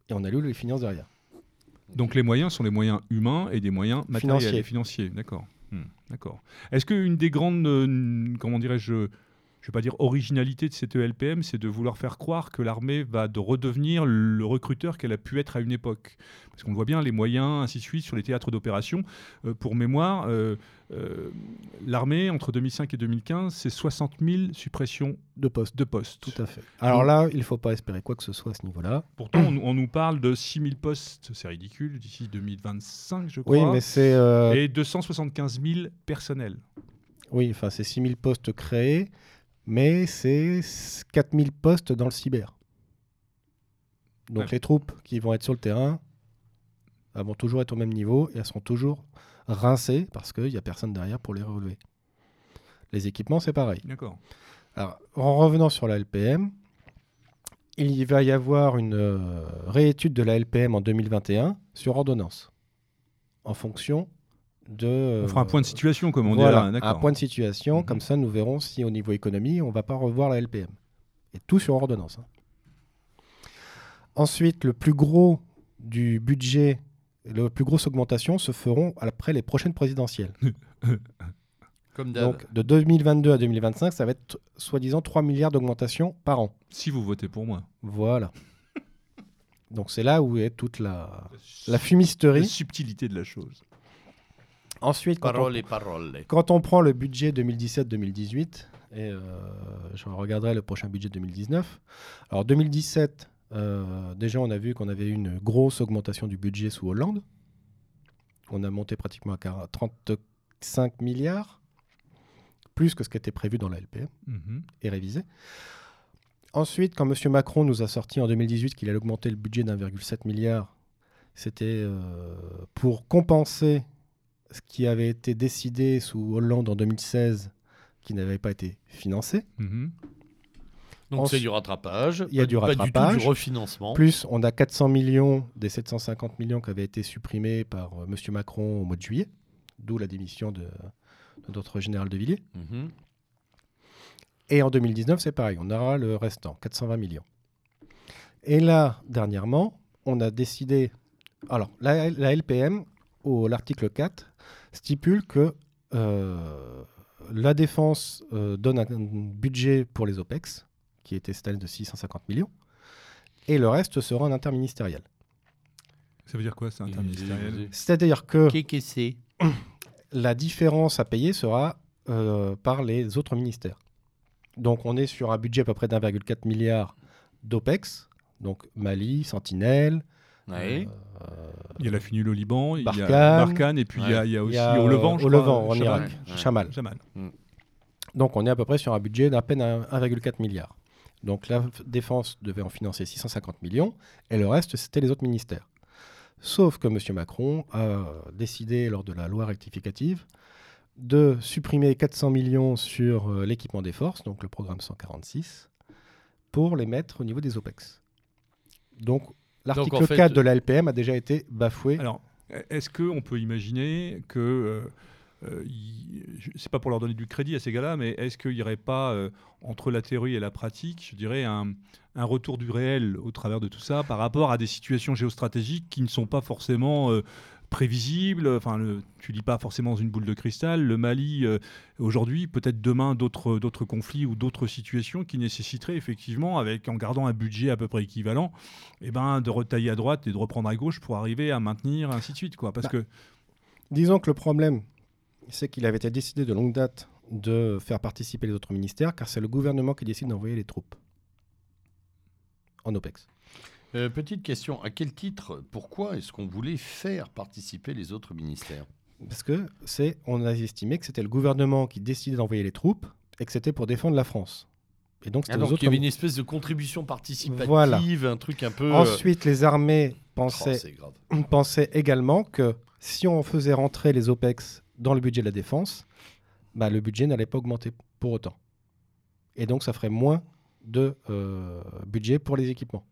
Et on alloue les finances derrière. Donc les moyens sont les moyens humains et des moyens matériels Financiers. et financiers. D'accord. Hmm, D'accord. Est-ce qu'une des grandes, euh, comment dirais-je, je vais pas dire originalité de cette ELPM, c'est de vouloir faire croire que l'armée va de redevenir le recruteur qu'elle a pu être à une époque Parce qu'on voit bien, les moyens, ainsi de suite, sur les théâtres d'opération. Euh, pour mémoire, euh, euh, l'armée, entre 2005 et 2015, c'est 60 000 suppressions De poste. de postes. Tout à fait. Alors là, il ne faut pas espérer quoi que ce soit à ce niveau-là. Pourtant, on, on nous parle de 6 000 postes, c'est ridicule, d'ici 2025, je crois. Oui, mais c'est et 275 000 personnels. oui, enfin c'est 6000 postes créés, mais c'est 4000 postes dans le cyber. Donc Ouais. les troupes qui vont être sur le terrain elles vont toujours être au même niveau et elles seront toujours rincées parce qu'il n'y a personne derrière pour les relever. Les équipements, c'est pareil. D'accord. Alors, en revenant sur la LPM, il va y avoir une euh, réétude de la LPM en 2021 sur ordonnance, en fonction de... On fera un point de situation, comme on voilà, dit là. un point de situation, Mhm. comme ça nous verrons si au niveau économie, on ne va pas revoir la LPM. Et tout sur ordonnance. hein. Ensuite, le plus gros du budget, la plus grosse augmentation se feront après les prochaines présidentielles. Comme d'hab. Donc de 2022 à 2025, ça va être soi-disant 3 milliards d'augmentation par an. Si vous votez pour moi. Voilà. Donc c'est là où est toute la, la La fumisterie. subtilité de la chose. Ensuite, quand on, Parole et parole. quand on prend le budget 2017-2018, et euh, je regarderai le prochain budget 2019. Alors 2017, euh, déjà on a vu qu'on avait eu une grosse augmentation du budget sous Hollande. On a monté pratiquement à 40 35 milliards, plus que ce qui était prévu dans la LPM. Mhm. et révisé. Ensuite, quand M. Macron nous a sorti en 2018 qu'il allait augmenter le budget d'1,7 milliard, c'était euh, pour compenser ce qui avait été décidé sous Hollande en 2016, qui n'avait pas été financé. Mhm. Donc c'est du rattrapage. Il y a du Pas du tout rattrapage. du refinancement. Plus, on a 400 millions des 750 millions qui avaient été supprimés par euh, M. Macron au mois de juillet, d'où la démission de, de notre général de Villiers. Mhm. Et en 2019, c'est pareil, on aura le restant, 420 millions. Et là, dernièrement, on a décidé. Alors, la, la LPM, au l'article 4, stipule que euh, la défense euh, donne un, budget pour les OPEX, qui était cette année de 650 millions, et le reste sera en interministériel. Ça veut dire quoi, c'est interministériel C'est-à-dire que la différence à payer sera euh, par les autres ministères. Donc on est sur un budget à peu près d'1,4 milliard d'OPEX, Donc Mali, Sentinelle. Ouais. euh, Il y a la funule au Liban, il y a Barkhane. Et puis il y a, il y a il aussi au Levant, je au Levant, en. Irak. Chamal. Chamal. Donc on est à peu près sur un budget d'à peine un- 1,4 milliard. Donc la défense devait en financer 650 millions et le reste c'était les autres ministères. Sauf que M. Macron a décidé lors de la loi rectificative de supprimer 400 millions sur euh, l'équipement des forces, donc le programme 146, pour les mettre au niveau des OPEX. Donc l'article en fait- 4 de la LPM a déjà été bafoué. Alors, est-ce qu'on peut imaginer que. euh, euh, c'est pas pour leur donner du crédit à ces gars-là, mais est-ce qu'il n'y aurait pas, euh, entre la théorie et la pratique, je dirais, un, un retour du réel au travers de tout ça par rapport à des situations géostratégiques qui ne sont pas forcément prévisibles Enfin, le- tu lis pas forcément dans une boule de cristal. Le Mali, euh, aujourd'hui, peut-être demain, d'autres d'autres conflits ou d'autres situations qui nécessiteraient effectivement, avec, en gardant un budget à peu près équivalent, eh ben, de retailler à droite et de reprendre à gauche pour arriver à maintenir, ainsi de suite. Quoi. Parce Bah, que Disons que le problème, c'est qu'il avait été décidé de longue date de faire participer les autres ministères, car c'est le gouvernement qui décide d'envoyer les troupes en OPEX. Euh, petite question, à quel titre, pourquoi est-ce qu'on voulait faire participer les autres ministères? Parce que c'est, on a estimé que c'était le gouvernement qui décidait d'envoyer les troupes et que c'était pour défendre la France. Et donc c'était Ah, donc il y avait une espèce de contribution participative, Voilà. un truc un peu... euh, Ensuite, les armées oh, pensaient également que si on faisait rentrer les OPEX dans le budget de la défense, bah, le budget n'allait pas augmenter pour autant. Et donc ça ferait moins de euh, budget pour les équipements.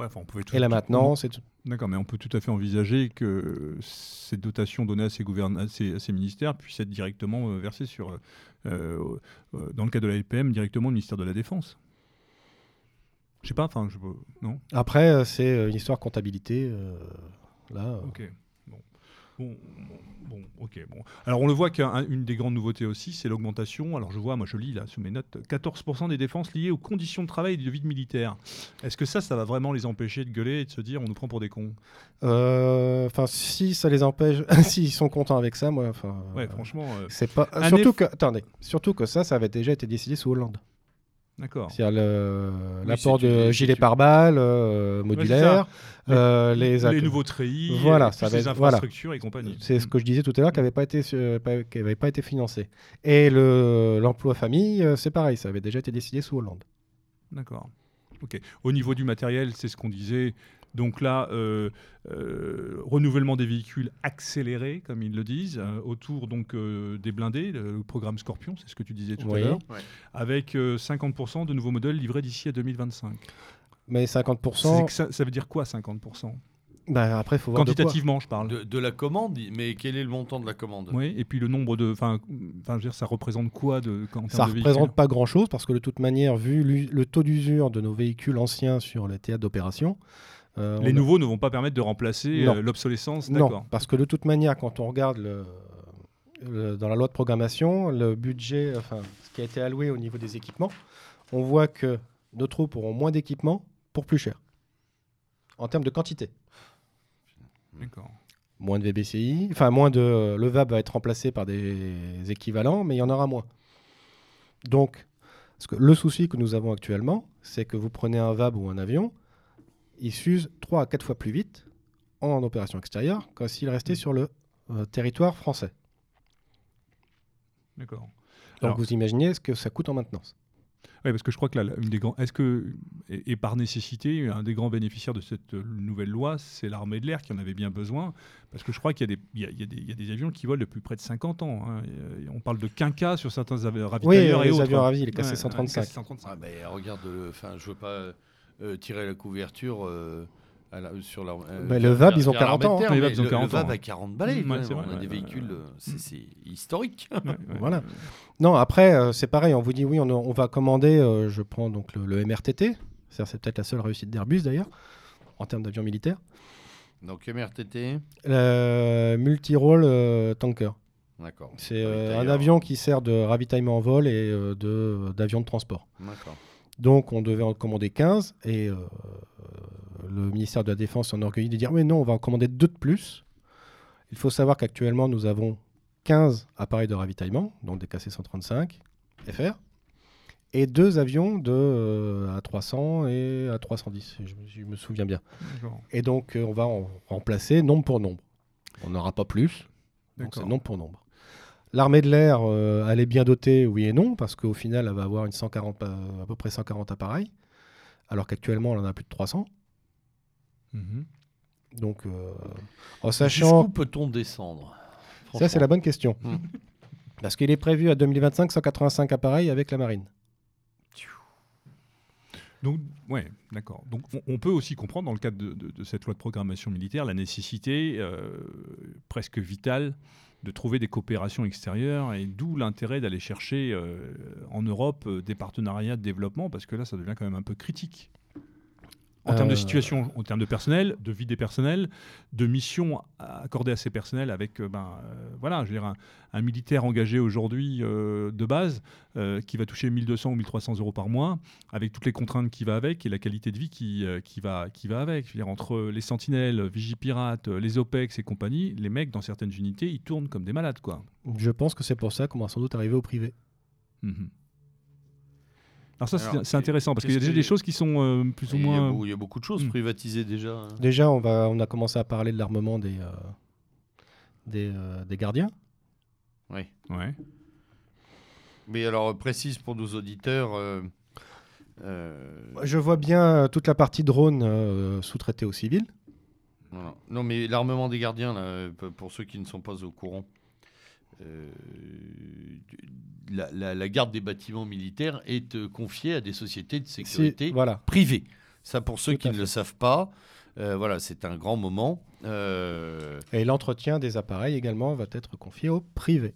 Ouais, enfin, on pouvait tout- Et la maintenance, tout. D'accord, mais on peut tout à fait envisager que ces dotations données à ces, gouvern- à ces, à ces ministères puissent être directement euh, versées sur, euh, euh, euh, dans le cas de la LPM, directement au ministère de la Défense. Je sais pas, enfin, je non? Après, euh, c'est euh, une histoire comptabilité. euh, là, euh, Ok. Bon. Ok. Bon. Alors on le voit qu'une des grandes nouveautés aussi, c'est l'augmentation. Alors je vois, moi je lis là sous mes notes, 14% des défenses liées aux conditions de travail et de vie de militaire. Est-ce que ça, ça va vraiment les empêcher de gueuler et de se dire on nous prend pour des cons? Euh, Enfin, si ça les empêche, s'ils sont contents avec ça, moi, enfin. Ouais, euh, franchement, euh, C'est pas. Surtout que, attendez, surtout que ça, ça avait déjà été décidé sous Hollande. D'accord. C'est-à-dire Oui, l'apport de gilets pars-balles euh, modulaires, euh, les, nouveaux treillis, Voilà, euh, ça plus va les être- voilà. infrastructures et compagnie. C'est ce que je disais tout à l'heure, qui n'avait pas été pas- qui avait pas été financé. Et le l'emploi famille, euh, c'est pareil, ça avait déjà été décidé sous Hollande. D'accord. Ok. Au niveau du matériel, c'est ce qu'on disait. Donc là, euh, euh, renouvellement des véhicules accéléré, comme ils le disent, euh, autour donc euh, des blindés, le, le programme Scorpion, c'est ce que tu disais tout Oui. à l'heure, Ouais. avec euh, 50% de nouveaux modèles livrés d'ici à 2025. Mais C'est 50%, que ça, ça veut dire quoi 50% bah, après, faut voir de quoi. Quantitativement, je parle. De, de la commande, mais quel est le montant de la commande? Oui, et puis le nombre de. Enfin, enfin, je veux dire, ça représente quoi de, en Ça termes de représente pas grand-chose parce que de toute manière, vu le taux d'usure de nos véhicules anciens sur les théâtres d'opération, euh, Les on a- nouveaux ne vont pas permettre de remplacer euh, l'obsolescence, Non, parce que de toute manière, quand on regarde le, le- dans la loi de programmation, le budget, enfin, ce qui a été alloué au niveau des équipements, on voit que nos troupes auront moins d'équipements pour plus cher. En termes de quantité. D'accord. Moins de VBCI, enfin moins de... Le VAB va être remplacé par des équivalents, mais il y en aura moins. Donc, parce que le souci que nous avons actuellement, c'est que vous prenez un VAB ou un avion, il s'use 3 à 4 fois plus vite en opération extérieure que s'il restait sur le euh, territoire français. D'accord. Donc Alors- vous imaginez ce que ça coûte en maintenance. Oui, parce que je crois que là, une des grands, est-ce que, et, et par nécessité, un des grands bénéficiaires de cette euh, nouvelle loi, c'est l'armée de l'air qui en avait bien besoin, parce que je crois qu'il y, a des- il y a- il y a des- il y a des avions qui volent depuis près de 50 ans. hein. Et, euh, On parle de quinca sur certains av- Oui, ravitailleurs et les autres. avions ravis, les Ouais, KC-135. ouais, KC-135. Ah, ben, regarde, enfin, je veux pas euh, tirer la couverture euh, à la- sur la. euh, Ben, le VAB, ils ont vers l'armée 40 ans, de terre, hein. Les mais VAB, ils ont le- 40 Le VAB ans. a 40 balais. Mm, ouais, vrai, on a ouais, des véhicules, euh, c'est c'est historique. Ouais, ouais. Voilà. Non, après, euh, c'est pareil, on vous dit oui, on, on va commander, euh, je prends donc le, le MRTT, c'est c'est peut-être la seule réussite d'Airbus d'ailleurs, en termes d'avions militaires, Donc MRTT, le multi-role euh, tanker. d'accord. C'est euh, un avion qui sert de ravitaillement en vol et euh, de- d'avion de, transport. D'accord. Donc on devait en commander 15 et euh, le ministère de la Défense s'en enorgueillit de dire mais non, on va en commander deux de plus. Il faut savoir qu'actuellement nous avons 15 appareils de ravitaillement, donc des KC-135 FR, et deux avions de euh, A300 et A310, si je, je me souviens bien. Et donc, euh, on va en remplacer nombre pour nombre. On n'aura pas plus, donc c'est nombre pour nombre. L'armée de l'air, euh, elle est bien dotée, oui et non, parce qu'au final, elle va avoir une 140, euh, à peu près 140 appareils, alors qu'actuellement, elle en a plus de 300. Mhm. Donc, euh, en sachant... Jusqu'où peut-on descendre Ça, c'est la bonne question. Hmm. Parce qu'il est prévu à 2025 185 appareils avec la marine. Donc, ouais, d'accord. Donc, on, on peut aussi comprendre, dans le cadre de, de- de cette loi de programmation militaire, la nécessité euh, presque vitale de trouver des coopérations extérieures et d'où l'intérêt d'aller chercher euh, en Europe euh, des partenariats de développement parce que là, ça devient quand même un peu critique. En termes de Euh. situation, en termes de personnel, de vie des personnels, de missions accordées à ces personnels avec, euh, ben, euh, voilà, je veux dire, un, un militaire engagé aujourd'hui euh, de base qui va toucher 1200 ou 1300 euros par mois, avec toutes les contraintes qui va avec et la qualité de vie qui, qui, va, qui va avec. Je veux dire, entre les sentinelles, Vigipirates, euh, les OPEX et compagnie, les mecs dans certaines unités, ils tournent comme des malades, quoi. Je pense que c'est pour ça qu'on va sans doute arriver au privé. Mhm. Alors ça, c'est- intéressant parce qu'il y a déjà que- des choses qui sont euh, plus ou Il moins... il y a beaucoup de choses Hmm. privatisées déjà. hein. Déjà, on, va, on a commencé à parler de l'armement des, euh, des, euh, des gardiens. Oui. Ouais. Mais alors, précise pour nos auditeurs. euh, euh, Je vois bien toute la partie drone euh, sous-traitée aux civils. voilà. Non, mais l'armement des gardiens, là, pour ceux qui ne sont pas au courant, euh, la, la- la garde des bâtiments militaires est euh, confiée à des sociétés de sécurité Voilà. privées. Ça, pour ceux Tout qui ne fait. le savent pas, euh, voilà, c'est un grand moment. Euh, Et l'entretien des appareils également va être confié au privé.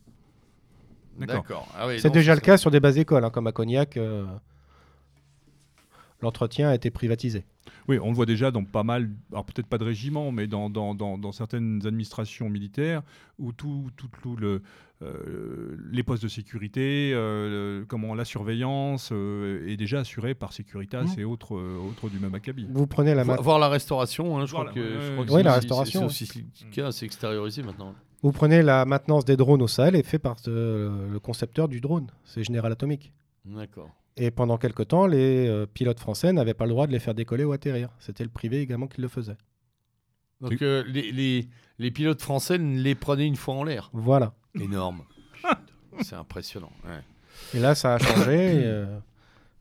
D'accord. Ah oui, C'est déjà le cas sur des bases écoles, hein, comme à Cognac. euh, L'entretien a été privatisé. Oui, on le voit déjà dans pas mal, alors peut-être pas de régiment, mais dans, dans, dans, dans certaines administrations militaires où tout, tout, tout le, euh, les postes de sécurité, euh, comment la surveillance euh, est déjà assurée par Securitas Mmh. et autres, euh, autres du même acabit. Vous prenez la, Vo- Voir la restauration, hein, je crois la- que, je ouais, crois que ouais. Oui, c'est la restauration. C'est aussi le cas, c'est extériorisé maintenant. vous prenez la maintenance des drones au Sahel est fait par le concepteur du drone, c'est General Atomic. D'accord. Et pendant quelque temps, les euh, pilotes français n'avaient pas le droit de les faire décoller ou atterrir. C'était le privé également qui le faisait. Donc euh, les, les, les pilotes français les prenaient une fois en l'air. Voilà. Énorme. C'est impressionnant. ouais. Et là, ça a changé. et, euh,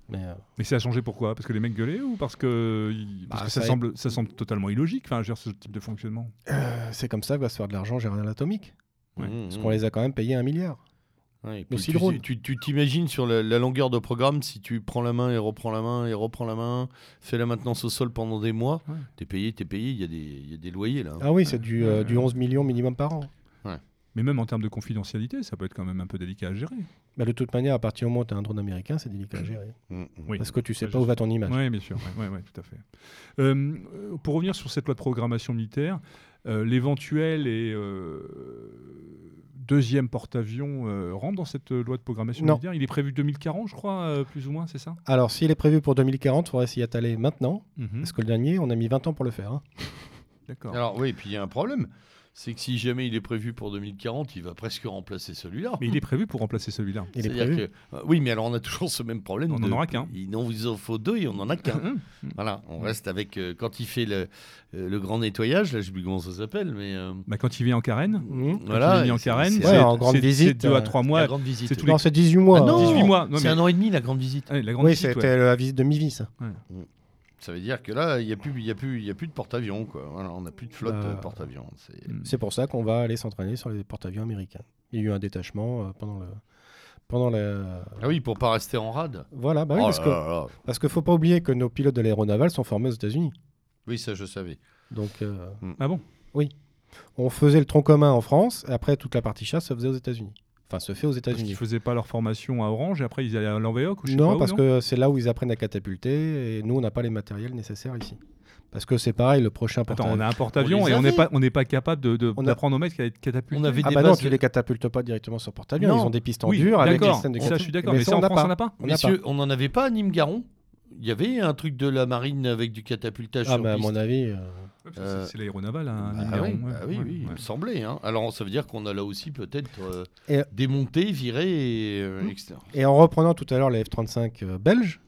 mais euh, Mais ça a changé pourquoi? Parce que les mecs gueulaient ou parce que, parce Bah, que ça, ça- semble, ça semble totalement illogique, enfin, ce type de fonctionnement? Euh, c'est comme ça que va se faire de l'argent General Atomic. Ouais. Mmh, Parce mmh. qu'on les a quand même payés un milliard. Ouais, Nos puis six tu- drones. Tu tu t'imagines sur la, la longueur de programme, si tu prends la main et reprends la main et reprends la main, fais la maintenance au sol pendant des mois, Ouais. t'es payé, t'es payé, il y, a des- il y a des loyers là. hein. Ah oui, c'est du, euh, du 11 millions minimum par an. Mais même en termes de confidentialité, ça peut être quand même un peu délicat à gérer. Bah, de toute manière, à partir du moment où tu as un drone américain, c'est délicat à gérer. Mmh, mmh. Oui. Parce que tu sais Ça, pas où va ton image. Oui, bien sûr. Ouais, ouais, ouais, tout à fait. Euh, euh, pour revenir sur cette loi de programmation militaire, euh, l'éventuel et euh, deuxième porte-avions euh, rentre dans cette loi de programmation Non. militaire? Il est prévu 2040, je crois, euh, plus ou moins, c'est ça? Alors, s'il est prévu pour 2040, il faudrait s'y attaler maintenant. Mhm. Parce que le dernier, on a mis 20 ans pour le faire. hein. D'accord. Alors oui, et puis il y a un problème, c'est que si jamais il est prévu pour 2040, il va presque remplacer celui-là. Mais il est prévu pour remplacer celui-là. Il est C'est-à-dire prévu. que- euh, oui, mais alors on a toujours ce même problème. On n'en aura qu'un. Il en vous en faut deux et on n'en a qu'un. Mhm. voilà, on reste avec euh, quand il fait le, euh, le grand nettoyage, là je sais plus comment ça s'appelle, mais euh, Bah, quand il vient en carène, quand voilà. il en c'est- carène, c'est- Ouais, en grande visite, c'est deux à trois la mois. grande visite. c'est tous Non, c'est 18 mois. Ah non, 18 mois. Non, c'est mais- un an et demi la grande visite. Ouais, la grande Oui, visite, ouais. c'était la visite de mi-vie, ça. Ça veut dire que là, il n'y a, plus- il y a, plus- il y a plus de porte-avions. Voilà, on n'a plus de flotte Bah, euh, porte-avions. C'est- Mm. C'est pour ça qu'on va aller s'entraîner sur les porte-avions américains. Il y a eu un détachement euh, pendant le. Pendant la... Ah oui, pour pas rester en rade. Voilà, bah oui, Oh parce là que là là. parce qu'il faut pas oublier que nos pilotes de l'aéronavale sont formés aux États-Unis. Oui, ça je savais. Donc, euh, Ah bon? on faisait le tronc commun en France, et après toute la partie chasse se faisait aux États-Unis. Enfin, se fait aux États-Unis. faisaient pas leur formation à Orange et après ils allaient à l'Envéoc ou je sais pas Non, où, parce que c'est là où ils apprennent à catapulter, et nous, on n'a pas les matériels nécessaires ici. Parce que c'est pareil, le prochain Attends, porte on a un porte-avions et on n'est pas, on n'est pas capable de, de- On a- d'apprendre aux mecs à être catapultés. On avait Ah des bah non, tu les catapultes pas directement sur porte-avions, ils ont des pistes en Oui, dur avec des systèmes de Ça, je suis d'accord. Mais, ça, on en n'a France, pas. on n'a pas. Messieurs, on n'en avait pas à Nîmes-Garon Il y avait un truc de la marine avec du catapultage Ah, sur mais à mon avis, euh, C'est Euh, c'est l'aéronaval, hein, Bah oui, ouais. bah oui, il me semblait. hein. Alors ça veut dire qu'on a là aussi peut-être euh, Et- démonté, viré, et, euh, Hmm. etc. Et en reprenant tout à l'heure les F-35 euh, belges,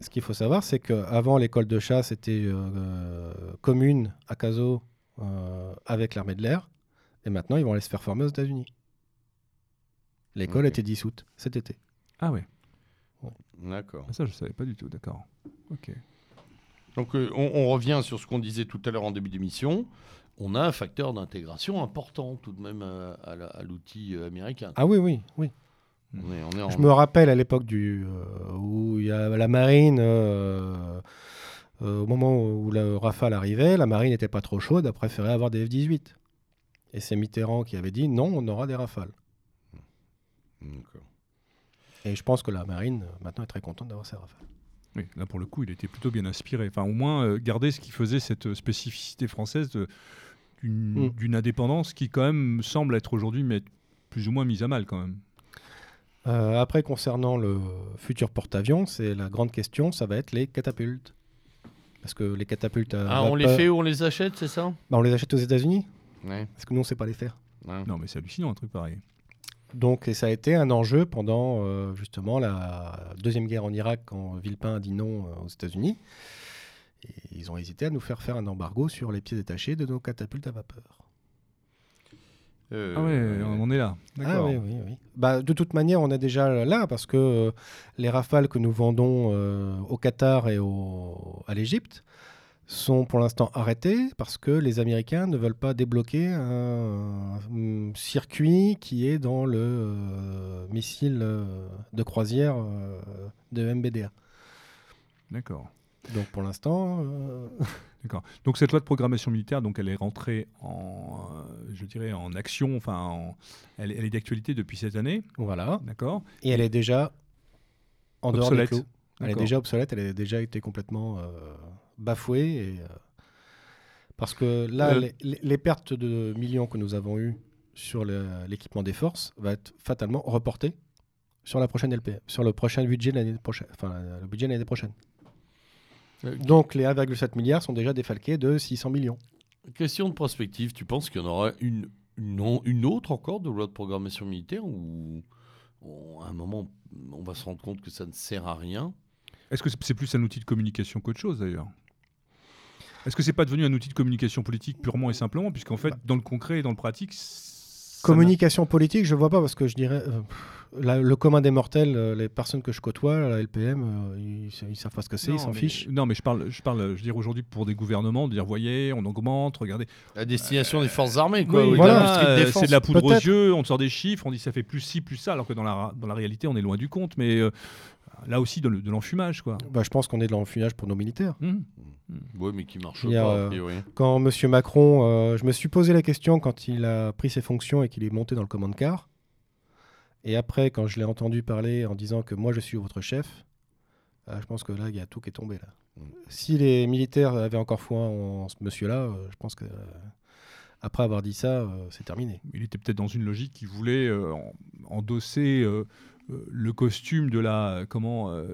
ce qu'il faut savoir, c'est qu'avant l'école de chasse était euh, commune à Caso euh, avec l'armée de l'air, et maintenant ils vont aller se faire former aux États-Unis. L'école Ok. était dissoute cet été. Ah ouais, D'accord. Ah, ça je savais pas du tout, d'accord. Ok. Donc euh, on, on revient sur ce qu'on disait tout à l'heure en début d'émission. On a un facteur d'intégration important tout de même euh, à, la- à l'outil euh, américain. Ah oui, oui, oui. On est, on est en- Je me rappelle à l'époque du euh, où il y a la marine, euh, euh, au moment où le Rafale arrivait, la marine n'était pas trop chaude, a préféré avoir des F-18. Et c'est Mitterrand qui avait dit non, on aura des Rafales. Et je pense que la marine maintenant est très contente d'avoir ces Rafales. Oui, là pour le coup, il était plutôt bien inspiré. Enfin, au moins euh, garder ce qui faisait cette euh, spécificité française d'une Mm. d'une indépendance qui quand même semble être aujourd'hui mais plus ou moins mise à mal quand même. Euh, après, concernant le futur porte-avions, c'est la grande question, ça va être les catapultes. Parce que les catapultes Ah, on les fait ou on les achète, c'est ça? Bah, on les achète aux États-Unis Ouais. Parce que nous, on ne sait pas les faire. ouais. Non, mais c'est hallucinant un truc pareil. Donc, et ça a été un enjeu pendant euh, justement la deuxième guerre en Irak, quand Villepin a dit non euh, aux États-Unis. Et ils ont hésité à nous faire faire un embargo sur les pieds détachés de nos catapultes à vapeur. Euh, Ah ouais, on en est là. Ah oui, oui, oui. Bah, de toute manière, on est déjà là parce que euh, les rafales que nous vendons euh, au Qatar et au- à l'Égypte sont pour l'instant arrêtées parce que les Américains ne veulent pas débloquer un, un circuit qui est dans le euh, missile euh, de croisière euh, de MBDA. D'accord. Donc pour l'instant, D'accord. Donc cette loi de programmation militaire, donc elle est rentrée en, je dirais, en action. Enfin, en- elle, elle est d'actualité depuis cette année. voilà. D'accord. Et elle est déjà en dehors des Obsolète. clous. Elle est déjà obsolète, elle a déjà été complètement euh, bafouée. Et, euh, parce que là, Euh. les, pertes de millions que nous avons eues sur l'équipement des forces va être fatalement reportée sur la prochaine LP, sur le prochain budget de l'année prochaine, enfin le budget de l'année prochaine. Euh, Donc les 1,7 milliards sont déjà défalqués de 600 millions. Question de prospective, tu penses qu'il y en aura une, une, une autre encore de loi de programmation militaire ou à un moment on va se rendre compte que ça ne sert à rien? Est-ce que c'est plus un outil de communication qu'autre chose d'ailleurs? Est-ce que c'est pas devenu un outil de communication politique purement et simplement, puisqu'en fait, dans le concret et dans le pratique, Communication politique, je vois pas parce que je dirais euh, la- le commun des mortels, euh, les personnes que je côtoie, la LPM, euh, ils, ils savent pas ce que c'est, ils s'en fichent. Non, mais je parle, je parle, je veux dire aujourd'hui pour des gouvernements de dire, voyez, on augmente, regardez. La destination des forces armées, quoi. Oui, voilà, c'est de la poudre aux yeux, on te sort des chiffres, on dit ça fait plus ci, plus ça, alors que dans la, dans la réalité, on est loin du compte. Mais euh, là aussi, de, le- de l'enfumage, quoi. Bah, je pense qu'on est dans l'enfumage pour nos militaires. Hum. Oui, mais qui marche pas, euh, a priori. Quand M. Macron, euh, je me suis posé la question quand il a pris ses fonctions et qu'il est monté dans le command car. Et après, quand je l'ai entendu parler en disant que moi je suis votre chef, euh, je pense que là, il y a tout qui est tombé. Là. Mm. Si les militaires avaient encore foi en ce monsieur-là, euh, je pense que euh, après avoir dit ça, euh, c'est terminé. Il était peut-être dans une logique qui voulait euh, en- endosser euh, le costume de la comment euh,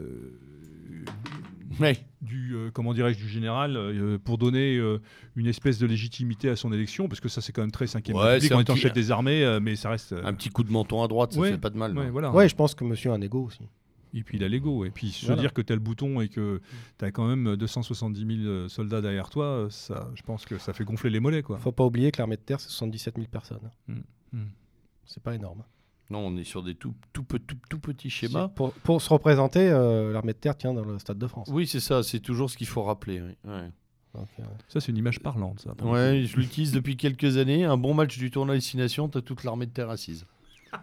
du euh, comment dirais-je du général euh, pour donner euh, une espèce de légitimité à son élection parce que ça c'est quand même très cinquième Ouais, République c'est en un étant petit- chef des armées euh, mais ça reste euh, un petit coup de menton à droite, ça Ouais, fait pas de mal. ouais, non. voilà Ouais, je pense que monsieur a un ego aussi. et puis il a l'ego et puis se Voilà. dire que tu as le bouton et que tu as quand même 270 000 soldats derrière toi euh, ça je pense que ça fait gonfler les mollets quoi Faut pas oublier que l'armée de terre, c'est 77 000 personnes. Mm. Mm. C'est pas énorme. Non, on est sur des tout, tout, tout, tout petits schémas. Pour, pour se représenter, euh, l'armée de terre tient dans le Stade de France. Oui, c'est ça, c'est toujours ce qu'il faut rappeler. oui. Ouais. Donc, ça c'est une image parlante ça Ouais, je l'utilise depuis quelques années. Un bon match du tournoi Destination, t'as toute l'armée de terre assise.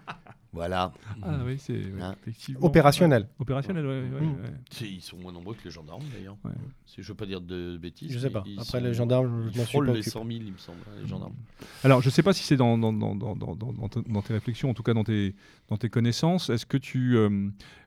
voilà. ah oui c'est ouais, effectivement opérationnel. opérationnel ouais, ouais, Mm. ouais. C'est- Ils sont moins nombreux que les gendarmes d'ailleurs. Je veux pas dire de bêtises. Je sais mais pas. Après, les gendarmes, je frôlent les occupé. 100 000, il me semble, les gendarmes. Alors, je ne sais pas si c'est dans, dans, dans, dans, dans, dans- dans- dans tes réflexions, en tout cas dans tes, dans tes connaissances. Est-ce que tu. euh,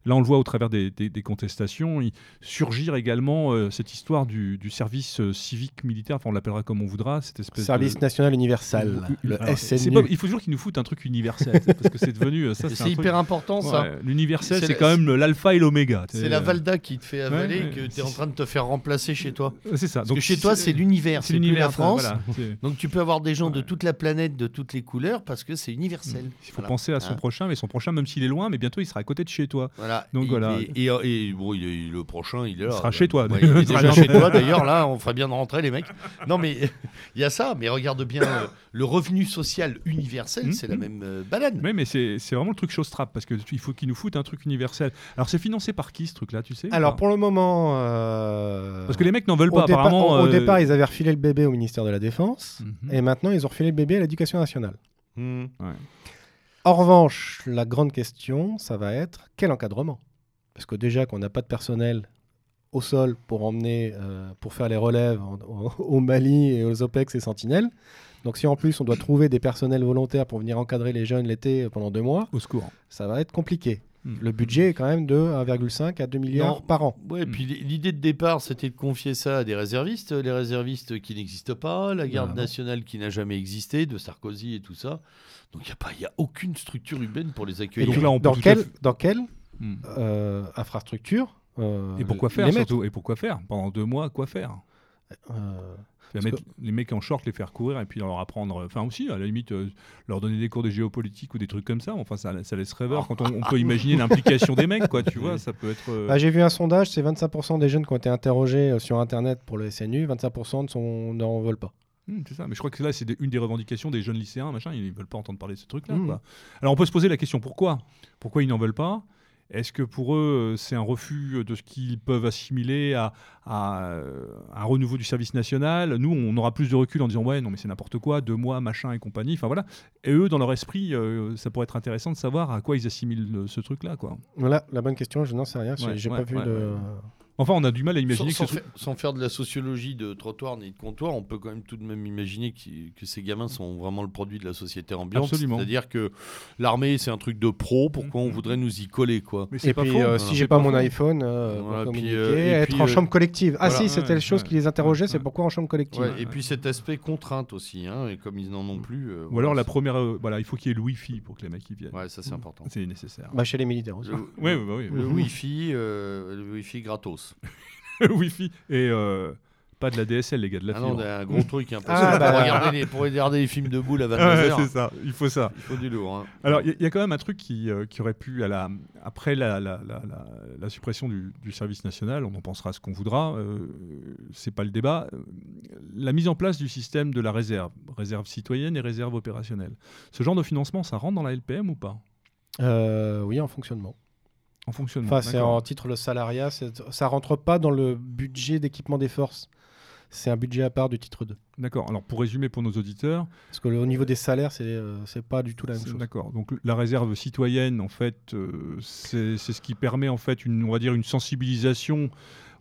là, on le voit au travers des, des- des contestations, il, surgir également euh, cette histoire du, du service euh, civique militaire, enfin, on l'appellera comme on voudra, cette espèce Service de. national universel, le c'est SNU. pas- il faut toujours qu'ils nous foutent un truc universel, parce que c'est devenu, ça C'est hyper important ça. Ouais, L'universel, C'est la- quand même l'alpha et l'oméga. C'est la Valda qui te fait avaler ouais, que tu es en train de te faire remplacer chez toi. C'est ça. Parce que chez toi, c'est l'univers, c'est plus l'univers, la France. voilà. Donc tu peux avoir des gens de toute la planète, de toutes les couleurs, parce que c'est universel. Il faut Voilà. penser à son Hein. prochain, mais son prochain, même s'il est loin, mais bientôt il sera à côté de chez toi. Voilà. Donc Et- voilà. Et, et- et, bon, il le prochain, il est là. Il sera chez toi, il sera chez toi d'ailleurs. Là, on ferait bien de rentrer, les mecs. Non, mais il y a ça. Mais regarde bien, euh, le revenu social universel, Mhm. c'est la même euh, banane. Oui, mais c'est c'est vraiment le truc showstrap, parce qu'il faut qu'il nous foute un truc universel. Alors c'est financé par qui ce truc-là, tu sais Alors pour le moment. euh, Parce que les mecs n'en veulent au pas, départ, apparemment. au- au euh, départ, ils avaient refilé le bébé au ministère de la Défense. mhm. Et maintenant, ils ont refilé le bébé à l'éducation nationale. Hmm. En revanche, la grande question, ça va être quel encadrement? Parce que déjà qu'on n'a pas de personnel au sol pour emmener, euh, pour faire les relèves en- en- au Mali et aux OPEX et Sentinelles. Donc si en plus on doit trouver des personnels volontaires pour venir encadrer les jeunes l'été pendant deux mois, Au secours. ça va être compliqué. Hmm. Le budget est quand même de 1,5 à 2 milliards Non. par an. Ouais, puis l- l'idée de départ, c'était de confier ça à des réservistes, les réservistes qui n'existent pas, la garde nationale qui n'a jamais existé, de Sarkozy et tout ça. Donc il n'y a, pas- y a aucune structure humaine pour les Et accueillir. donc là, on peut dans, fait- dans quelle Hmm. euh, infrastructure euh, Et pourquoi faire surtout? Et pourquoi faire? Pendant deux mois, quoi faire? Euh, Les mecs en short, les faire courir et puis leur apprendre. Enfin, aussi, à la limite, euh, leur donner des cours de géopolitique ou des trucs comme ça. Enfin, ça, ça laisse rêveur quand on, on peut imaginer l'implication des mecs, quoi. Tu vois, ça peut être. euh, Bah, J'ai vu un sondage, c'est 25% des jeunes qui ont été interrogés euh, sur Internet pour le SNU, 25% ne sont- n'en veulent pas. hmm, c'est ça. Mais je crois que là, c'est des- une des revendications des jeunes lycéens, machin. Ils veulent pas entendre parler de ce truc-là, quoi. Alors, on peut se poser la question pourquoi? Pourquoi ils n'en veulent pas? Est-ce que pour eux, euh, c'est un refus de ce qu'ils peuvent assimiler à, à, euh, un renouveau du service national? Nous, on aura plus de recul en disant ouais, non, mais c'est n'importe quoi, deux mois, machin et compagnie. Enfin voilà. Et eux, dans leur esprit, euh, ça pourrait être intéressant de savoir à quoi ils assimilent euh, ce truc-là, quoi. Voilà, la bonne question, je n'en sais rien, j'ai Ouais, j'ai ouais, pas vu ouais, de... Enfin, on a du mal à Sans, imaginer sans que ce faire, sans faire de la sociologie de trottoir ni de comptoir, on peut quand même tout de même imaginer que ces gamins sont vraiment le produit de la société ambiante. Absolument. C'est-à-dire que l'armée, c'est un truc de pro, pourquoi on Mhm. voudrait nous y coller quoi Mais c'est Et pas puis, faux. euh, si j'ai pas, pas mon iPhone, euh, pour Voilà, puis, communiquer, euh, et être puis, en euh, chambre collective. Ah voilà. si, c'était Ouais, la chose ouais, qui les interrogeait, ouais, c'est ouais. pourquoi en chambre collective et puis cet aspect contrainte aussi, hein, et comme ils n'en ont plus. euh, Ou voilà, alors la première, euh, voilà, il faut qu'il y ait le Wi-Fi pour que les mecs y viennent. Ouais, ça c'est important. C'est nécessaire. Bah, Chez les militaires aussi. Le, ouais, bah oui. le Wi-Fi, le Wi-Fi gratos. Wi-Fi et euh, pas de la DSL, les gars, de la Ah non, un gros truc hein, pour, Ah, bah. pour regarder les, pour regarder les films de boules à Ouais, 22h. c'est ça, il faut ça. Il faut du lourd. hein. Alors, il y, a- il y a quand même un truc qui, euh, qui aurait pu, à la, après la, la- la- la- la suppression du, du service national, on en pensera ce qu'on voudra, euh, c'est pas le débat, euh, la mise en place du système de la réserve, réserve citoyenne et réserve opérationnelle. Ce genre de financement, ça rentre dans la LPM ou pas? Euh, oui, en fonctionnement. En fonctionnement Enfin, c'est en titre le salariat, ça rentre pas dans le budget d'équipement des forces. C'est un budget à part du titre 2. D'accord, alors pour résumer pour nos auditeurs, Parce que le- au niveau des salaires, c'est euh, pas du tout la même chose. D'accord. Donc la réserve citoyenne, en fait, euh, c'est c'est ce qui permet en fait une, on va dire une sensibilisation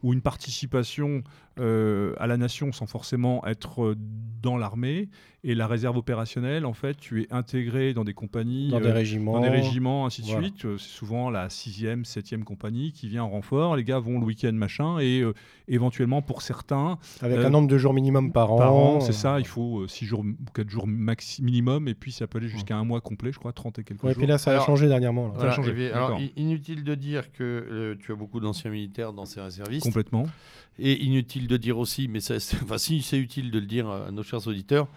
ou une participation euh, à la nation sans forcément être euh, dans l'armée. Et la réserve opérationnelle, en fait, tu es intégré dans des compagnies, Dans euh, des régiments. dans des régiments, ainsi de Voilà. suite. C'est souvent la 6e, 7e compagnie qui vient en renfort. Les gars vont le week-end, machin, et euh, éventuellement pour certains, Avec Euh, un nombre de jours minimum par an. par an, c'est euh, ça, il faut 6 jours ou 4 jours maxi minimum, et puis ça peut aller jusqu'à un mois complet, je crois, 30 et quelques Ouais, et jours. puis là, ça Alors, a changé dernièrement. là. a Voilà, changé, et alors, inutile de dire que euh, tu as beaucoup d'anciens militaires dans ces réservistes. Complètement. Et inutile de dire aussi, mais ça, c'est- enfin, si c'est utile de le dire à nos chers auditeurs,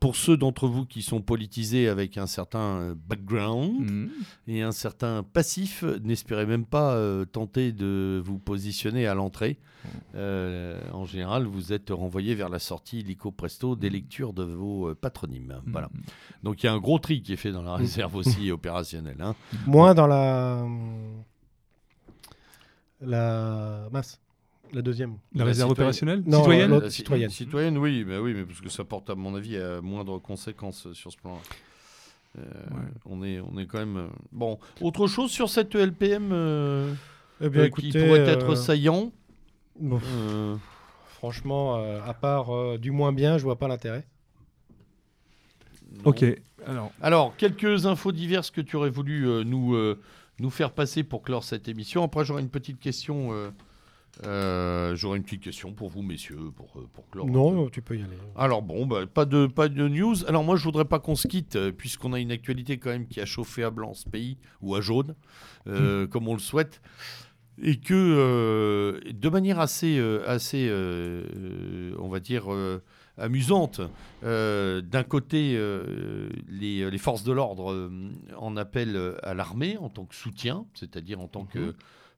pour ceux d'entre vous qui sont politisés avec un certain euh, background Mhm. et un certain passif, n'espérez même pas euh, tenter de vous positionner à l'entrée. Euh, en général, vous êtes renvoyé vers la sortie illico presto des lectures de vos euh, patronymes. Voilà. Donc il y a un gros tri qui est fait dans la réserve aussi opérationnelle. hein. Moins dans la. La. Mince. La deuxième. La, La réserve citoyenne- opérationnelle Non, Citoyenne La citoyenne. Citoyenne, oui, mais oui, mais parce que ça porte à mon avis à moindre conséquence sur ce plan-là. Euh, Ouais. on, est, on est quand même. euh, Bon, autre chose sur cette LPM euh, Eh euh, qui pourrait être saillant bon, euh, franchement, euh, à part euh, du moins bien, je vois pas l'intérêt. Ok. Alors, Alors, quelques infos diverses que tu aurais voulu euh, nous, euh, nous faire passer pour clore cette émission. Après, j'aurais une petite question euh, Euh, J'aurais une petite question pour vous, messieurs, pour, euh, pour clore. Non, tu peux y aller. Alors bon, bah, pas, de, pas de news. Alors moi, je voudrais pas qu'on se quitte, euh, puisqu'on a une actualité quand même qui a chauffé à blanc ce pays, ou à jaune, euh, comme on le souhaite. Et que, euh, de manière assez, euh, assez euh, euh, on va dire, euh, amusante, euh, d'un côté, euh, les, les forces de l'ordre euh, en appellent à l'armée en tant que soutien, c'est-à-dire en tant que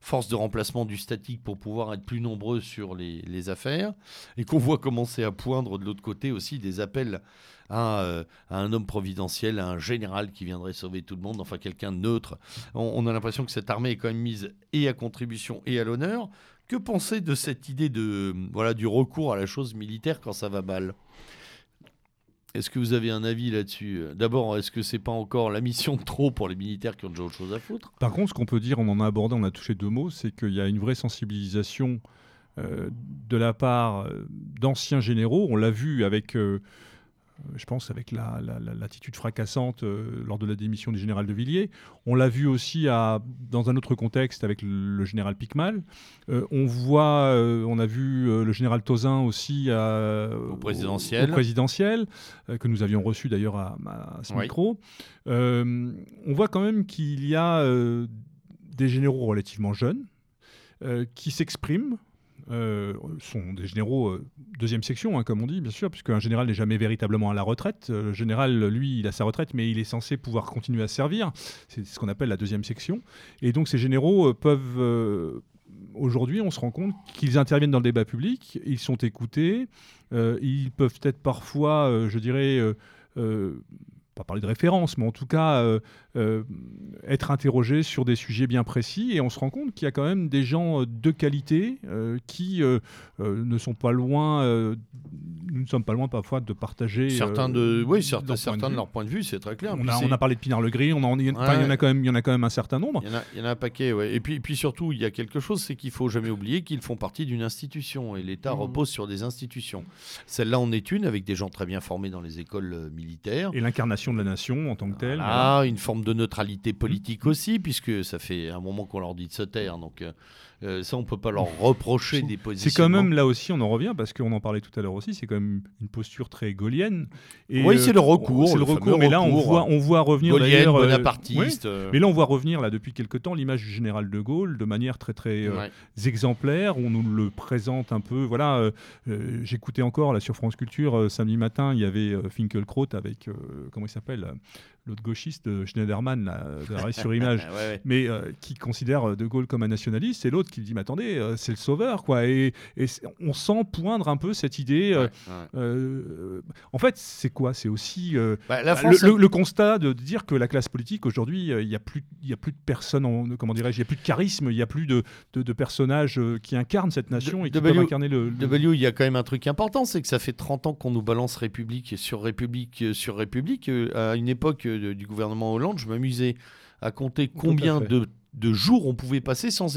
force de remplacement du statique pour pouvoir être plus nombreux sur les, affaires, et qu'on voit commencer à poindre de l'autre côté aussi des appels à, euh, à un homme providentiel, à un général qui viendrait sauver tout le monde, enfin quelqu'un de neutre. On, on a l'impression que cette armée est quand même mise et à contribution et à l'honneur. Que penser de cette idée de voilà du recours à la chose militaire quand ça va mal? Est-ce que vous avez un avis là-dessus D'abord, est-ce que c'est pas encore la mission de trop pour les militaires qui ont déjà autre chose à foutre? Par contre, ce qu'on peut dire, on en a abordé, on a touché deux mots, c'est qu'il y a une vraie sensibilisation euh, de la part euh, d'anciens généraux. On l'a vu avec, euh, je pense, avec la- la- la- l'attitude fracassante euh, lors de la démission du général de Villiers. On l'a vu aussi à, dans un autre contexte avec le, le général Picmal. Euh, on voit, euh, on a vu euh, le général Tozin aussi à- Au présidentiel. au présidentiel, que nous avions reçu d'ailleurs à, à ce Oui. micro. On voit quand même qu'il y a des généraux relativement jeunes qui s'expriment. Euh, sont des généraux euh, deuxième section, hein, comme on dit, bien sûr, puisqu'un général n'est jamais véritablement à la retraite. Euh, le général, lui, il a sa retraite, mais il est censé pouvoir continuer à servir. C'est ce qu'on appelle la deuxième section. Et donc, ces généraux peuvent. Aujourd'hui, on se rend compte qu'ils interviennent dans le débat public, ils sont écoutés, ils peuvent être parfois, je dirais, pas parler de référence, mais en tout cas euh, euh, être interrogés sur des sujets bien précis. Et on se rend compte qu'il y a quand même des gens euh, de qualité qui ne sont pas loin, nous ne sommes pas loin parfois de partager. Certains euh, de, oui, leur certains, de certains de, vue. leur point de vue, c'est très clair. On a, on a parlé de Pinard Legris, on en, il y en- y a quand même, il y en a quand même un certain nombre. Il y, en a, il y en a un paquet, ouais. Et puis, et puis surtout, il y a quelque chose, c'est qu'il faut jamais oublier qu'ils font partie d'une institution et l'État Mhm. repose sur des institutions. Celle-là en est une avec des gens très bien formés dans les écoles euh, militaires. Et l'incarnation de la nation en tant que telle. Ah, une forme de neutralité politique aussi, puisque ça fait un moment qu'on leur dit de se taire. Donc euh, euh, ça, on peut pas leur reprocher des C'est positions. quand même là aussi, on en revient parce qu'on en parlait tout à l'heure aussi, c'est quand même une posture très gaulienne. Et, Oui, euh, c'est le recours, C'est le le recours, mais là on recours, voit, on voit revenir Gaulienne, euh, ouais, bonapartiste. euh, mais là on voit revenir là depuis quelque temps l'image du général de Gaulle de manière très très euh, ouais. exemplaire. On nous le présente un peu. Voilà, euh, euh, j'écoutais encore là sur France Culture euh, samedi matin, il y avait euh, Finkelkraut avec euh, comment il s'appelle euh, l'autre gauchiste euh, Schneiderman là, de la sur image ouais, ouais. mais euh, qui considère euh, De Gaulle comme un nationaliste, et l'autre qui dit, mais attendez, euh, c'est le sauveur, quoi. Et, on sent poindre un peu cette idée. euh, Ouais, euh, en fait, c'est quoi? C'est aussi euh, Bah, la le, France, le- le constat de dire que la classe politique aujourd'hui, euh, il n'y a plus, il y a plus de personnes, en- comment dirais-je, il n'y a plus de charisme, il n'y a plus de, de- de personnages euh, qui incarnent cette nation De- et qui W- peuvent incarner le. le- W, il y a quand même un truc important, c'est que ça fait 30 ans qu'on nous balance République sur République euh, sur République. Euh, À une époque du gouvernement Hollande, je m'amusais à compter à combien de, de jours on pouvait passer sans,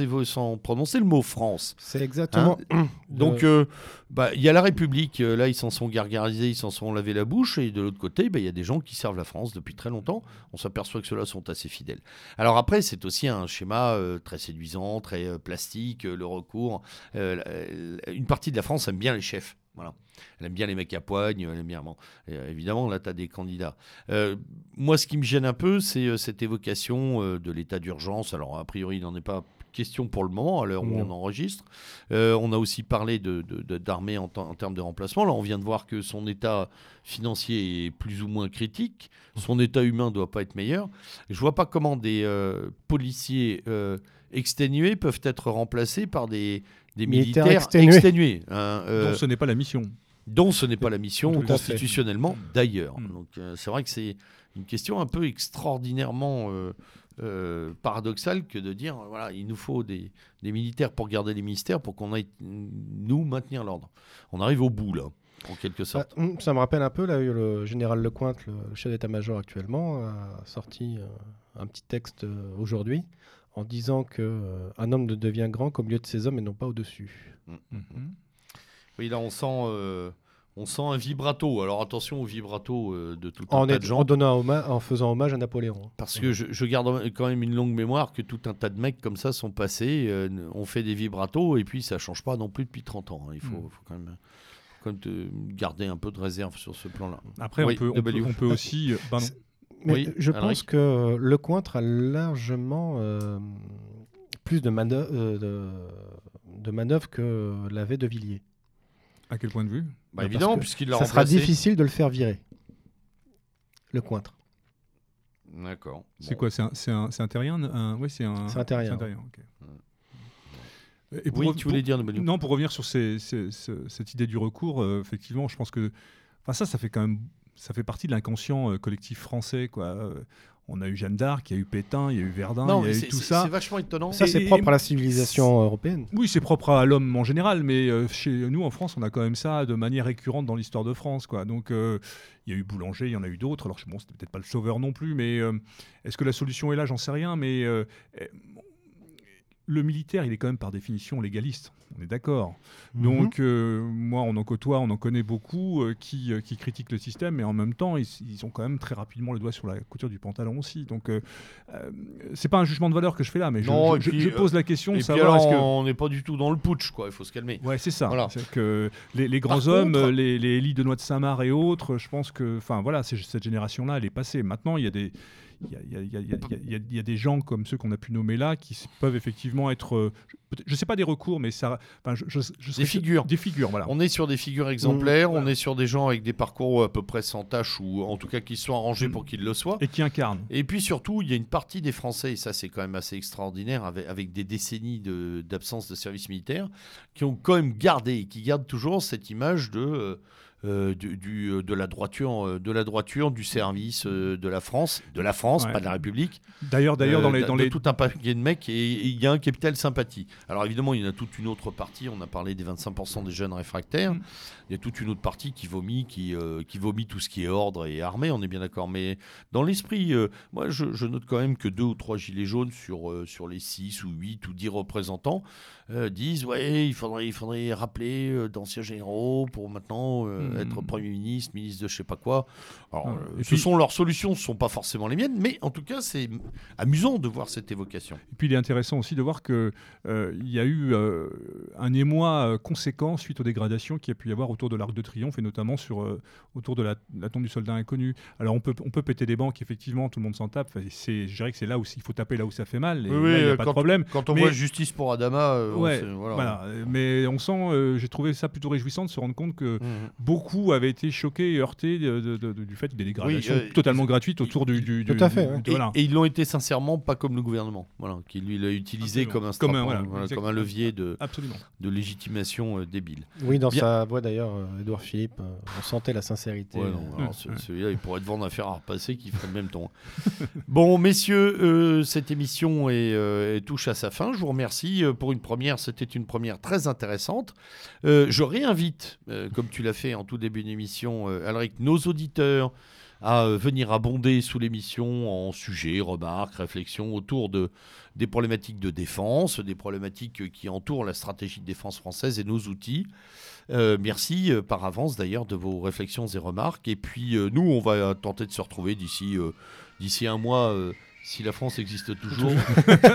prononcer le mot France. C'est exactement. Donc, euh, bah, il y a la République, euh, là, ils s'en sont gargarisés, ils s'en sont lavé la bouche, et de l'autre côté, bah, il y a des gens qui servent la France depuis très longtemps. On s'aperçoit que ceux-là sont assez fidèles. Alors après, c'est aussi un schéma euh, très séduisant, très euh, plastique, le recours. Une partie de la France aime bien les chefs. Voilà. Elle aime bien les mecs à poigne, elle aime bien. Bon, euh, évidemment, là, tu as des candidats. Euh, moi, ce qui me gêne un peu, c'est euh, cette évocation de l'état d'urgence. Alors, a priori, il n'en est pas question pour le moment, à l'heure où on enregistre. Euh, on a aussi parlé de, de- de- d'armée en, termes de remplacement. Là, on vient de voir que son état financier est plus ou moins critique. Son état humain ne doit pas être meilleur. Je vois pas comment des euh, policiers euh, exténués peuvent être remplacés par des, des Militaires militaires exténués. exténués. hein, euh, dont ce n'est pas la mission. dont ce n'est pas la mission Tout constitutionnellement d'ailleurs. Mm. Donc euh, c'est vrai que c'est une question un peu extraordinairement euh, euh, paradoxale que de dire voilà il nous faut des, des militaires pour garder les ministères pour qu'on aille mm, nous maintenir l'ordre. On arrive au bout là en quelque Ah, sorte. hum, ça me rappelle un peu, là, le général Lecointe, le chef d'état-major actuellement, a sorti un petit texte aujourd'hui en disant que euh, un homme ne devient grand qu'au milieu de ses hommes et non pas au-dessus. Mhm. Oui là on sent euh, On sent un vibrato. Alors attention au vibrato euh, de tout un En, tas est- de gens. en donnant hommage- en faisant hommage à Napoléon. Parce que je, je garde quand même une longue mémoire que tout un tas de mecs comme ça sont passés, euh, ont fait des vibratos, et puis ça change pas non plus depuis 30 ans. hein. Il faut, Mm. faut quand même, quand garder un peu de réserve sur ce plan-là. Après, Oui, on, peut, on, peut, on peut aussi. euh, pardon. Mais Oui, je Alric. pense que euh, le Cointre a largement euh, plus de manœuvres de, de manœuvres que l'avait De Villiers. À quel point de vue? Bah, évidemment, puisqu'il l'a Ça sera remplacé. difficile de le faire virer. Le Cointre. D'accord. C'est Bon. quoi? C'est un, c'est un, c'est un terrien un, ouais, c'est un, C'est un terrien. ok. Et pour Oui, tu voulais dire W. Non, pour revenir sur ces- ces- ce- cette idée du recours, euh, effectivement, je pense que enfin, ça, ça fait quand même ça fait partie de l'inconscient euh, collectif français. Quoi. Euh, on a eu Jeanne d'Arc, il y a eu Pétain, il y a eu Verdun, Non, il y a eu c'est tout ça. c'est vachement étonnant. Ça, c'est propre à la civilisation européenne. Oui, c'est propre à l'homme en général, mais euh, chez nous en France, on a quand même ça de manière récurrente dans l'histoire de France. Quoi. Donc, euh, il y a eu Boulanger, il y en a eu d'autres. Alors, bon, c'était peut-être pas le sauveur non plus, mais euh, est-ce que la solution est là? J'en sais rien, mais euh, eh, le militaire, il est quand même par définition légaliste. On est d'accord. Mhm. Donc, euh, moi, on en côtoie, on en connaît beaucoup euh, qui, euh, qui critiquent le système, mais en même temps, ils, ils ont quand même très rapidement le doigt sur la couture du pantalon aussi. Donc, c'est pas un jugement de valeur que je fais là, mais je, Non, je- et je- puis, je pose la question Et de puis savoir alors, que. on n'est pas du tout dans le putsch, quoi. Il faut se calmer. Ouais, c'est ça. Voilà. C'est que les, les Par grands hommes, contre- les, les de noix de Saint-Marc et autres, je pense que, enfin voilà, c'est- cette génération-là, elle est passée. Maintenant, il y a des, il y a, des gens comme ceux qu'on a pu nommer là qui peuvent effectivement être, euh, je- je sais pas des recours, mais ça, enfin, je, je- je serais- Des figures. des figures, voilà. On est sur des figures exemplaires, Mmh, on est sur des gens avec des parcours à peu près sans tâche, ou en tout cas qui sont arrangés Mm. pour qu'ils le soient. Et qui incarnent. Et puis surtout, il y a une partie des Français, et ça c'est quand même assez extraordinaire, avec, avec des décennies de- d'absence de, service militaire, qui ont quand même gardé, et qui gardent toujours cette image de, euh, euh, du, du- euh, de, la droiture, euh, de la droiture, du service euh, de la France, de la France, Ouais. pas de la République. D'ailleurs, d'ailleurs, dans les, dans les, tout un paquet de mecs, et et il y a un capital sympathie. Alors évidemment, il y en a toute une autre partie, on a parlé des 25% des jeunes réfractaires, Mm. Il y a toute une autre partie qui vomit, qui, euh, qui vomit tout ce qui est ordre et armée, on est bien d'accord. Mais dans l'esprit, euh, moi je, je note quand même que deux ou trois gilets jaunes sur, euh, sur les 6 ou 8 ou 10 représentants disent ouais, il faudrait, il faudrait rappeler d'anciens généraux pour maintenant euh, Mm. être Premier ministre, ministre de je sais pas quoi. Alors, Ah, ce puis- sont leurs solutions, ce ne sont pas forcément les miennes, mais en tout cas, c'est amusant de voir cette évocation. Et puis il est intéressant aussi de voir euh, il y a eu un émoi conséquent suite aux dégradations qu'il y a pu y avoir autour de l'Arc de Triomphe et notamment sur, euh, autour de la, la tombe du soldat inconnu. Alors on peut, on peut péter des banques, effectivement, tout le monde s'en tape. Enfin, c'est, je dirais que c'est là où il faut taper là où ça fait mal. Et Oui, là, il n'y a euh, pas de problème. Quand on Mais- voit justice pour Adama, euh, on Ouais, sait- voilà. Voilà. Mais on sent, euh, j'ai trouvé ça plutôt réjouissant de se rendre compte que Mhm. beaucoup avaient été choqués et heurtés de- de- de- du fait des dégradations euh, totalement gratuites autour du. du- Tout du- à fait, du- ouais. de- Et, voilà. et ils l'ont été sincèrement pas comme le gouvernement, voilà, qui lui l'a utilisé Absolument. comme un, Comme un, comme un levier de, Absolument. de légitimation euh, débile. Oui, dans Bien. sa voix d'ailleurs, euh, Édouard Philippe, euh, on sentait la sincérité. Ouais, non, euh. Celui-là, il pourrait te vendre un fer à repasser qui ferait le même ton. bon, messieurs, euh, cette émission est, euh, touche à sa fin. Je vous remercie pour une première. C'était une première très intéressante. Euh, je réinvite, euh, comme tu l'as fait en tout début d'émission, euh, Alric, nos auditeurs à euh, venir abonder sous l'émission en sujets, remarques, réflexions autour de, des problématiques de défense, des problématiques qui entourent la stratégie de défense française et nos outils. Euh, merci euh, par avance d'ailleurs de vos réflexions et remarques. Et puis nous, on va tenter de se retrouver d'ici d'ici un mois, si la France existe toujours,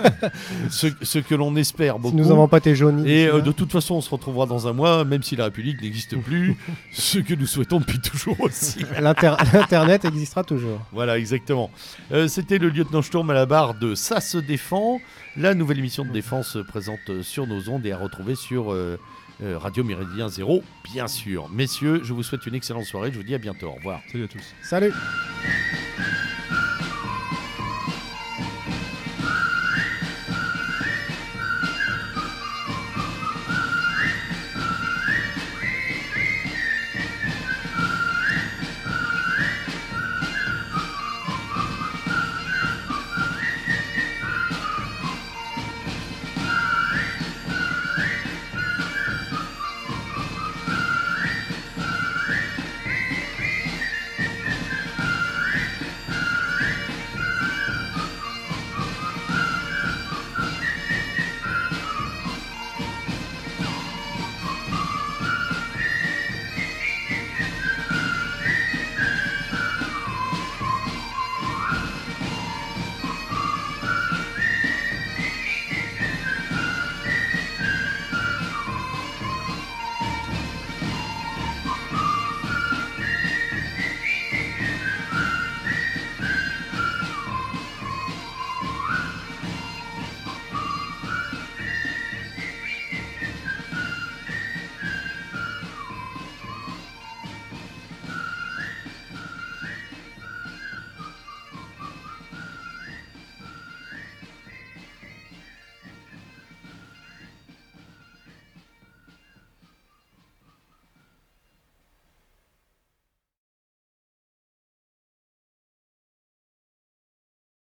ce, ce que l'on espère Si beaucoup. nous n'avons pas été jaunis. Et euh, de toute façon, on se retrouvera dans un mois, même si la République n'existe plus, ce que nous souhaitons depuis toujours aussi. L'inter- L'Internet existera toujours. Voilà, exactement. Euh, C'était le lieutenant Sturm à la barre de Ça se défend, la nouvelle émission de défense présente sur nos ondes et à retrouver sur euh, euh, Radio Méridien Zéro, bien sûr. Messieurs, je vous souhaite une excellente soirée. Je vous dis à bientôt. Au revoir. Salut à tous. Salut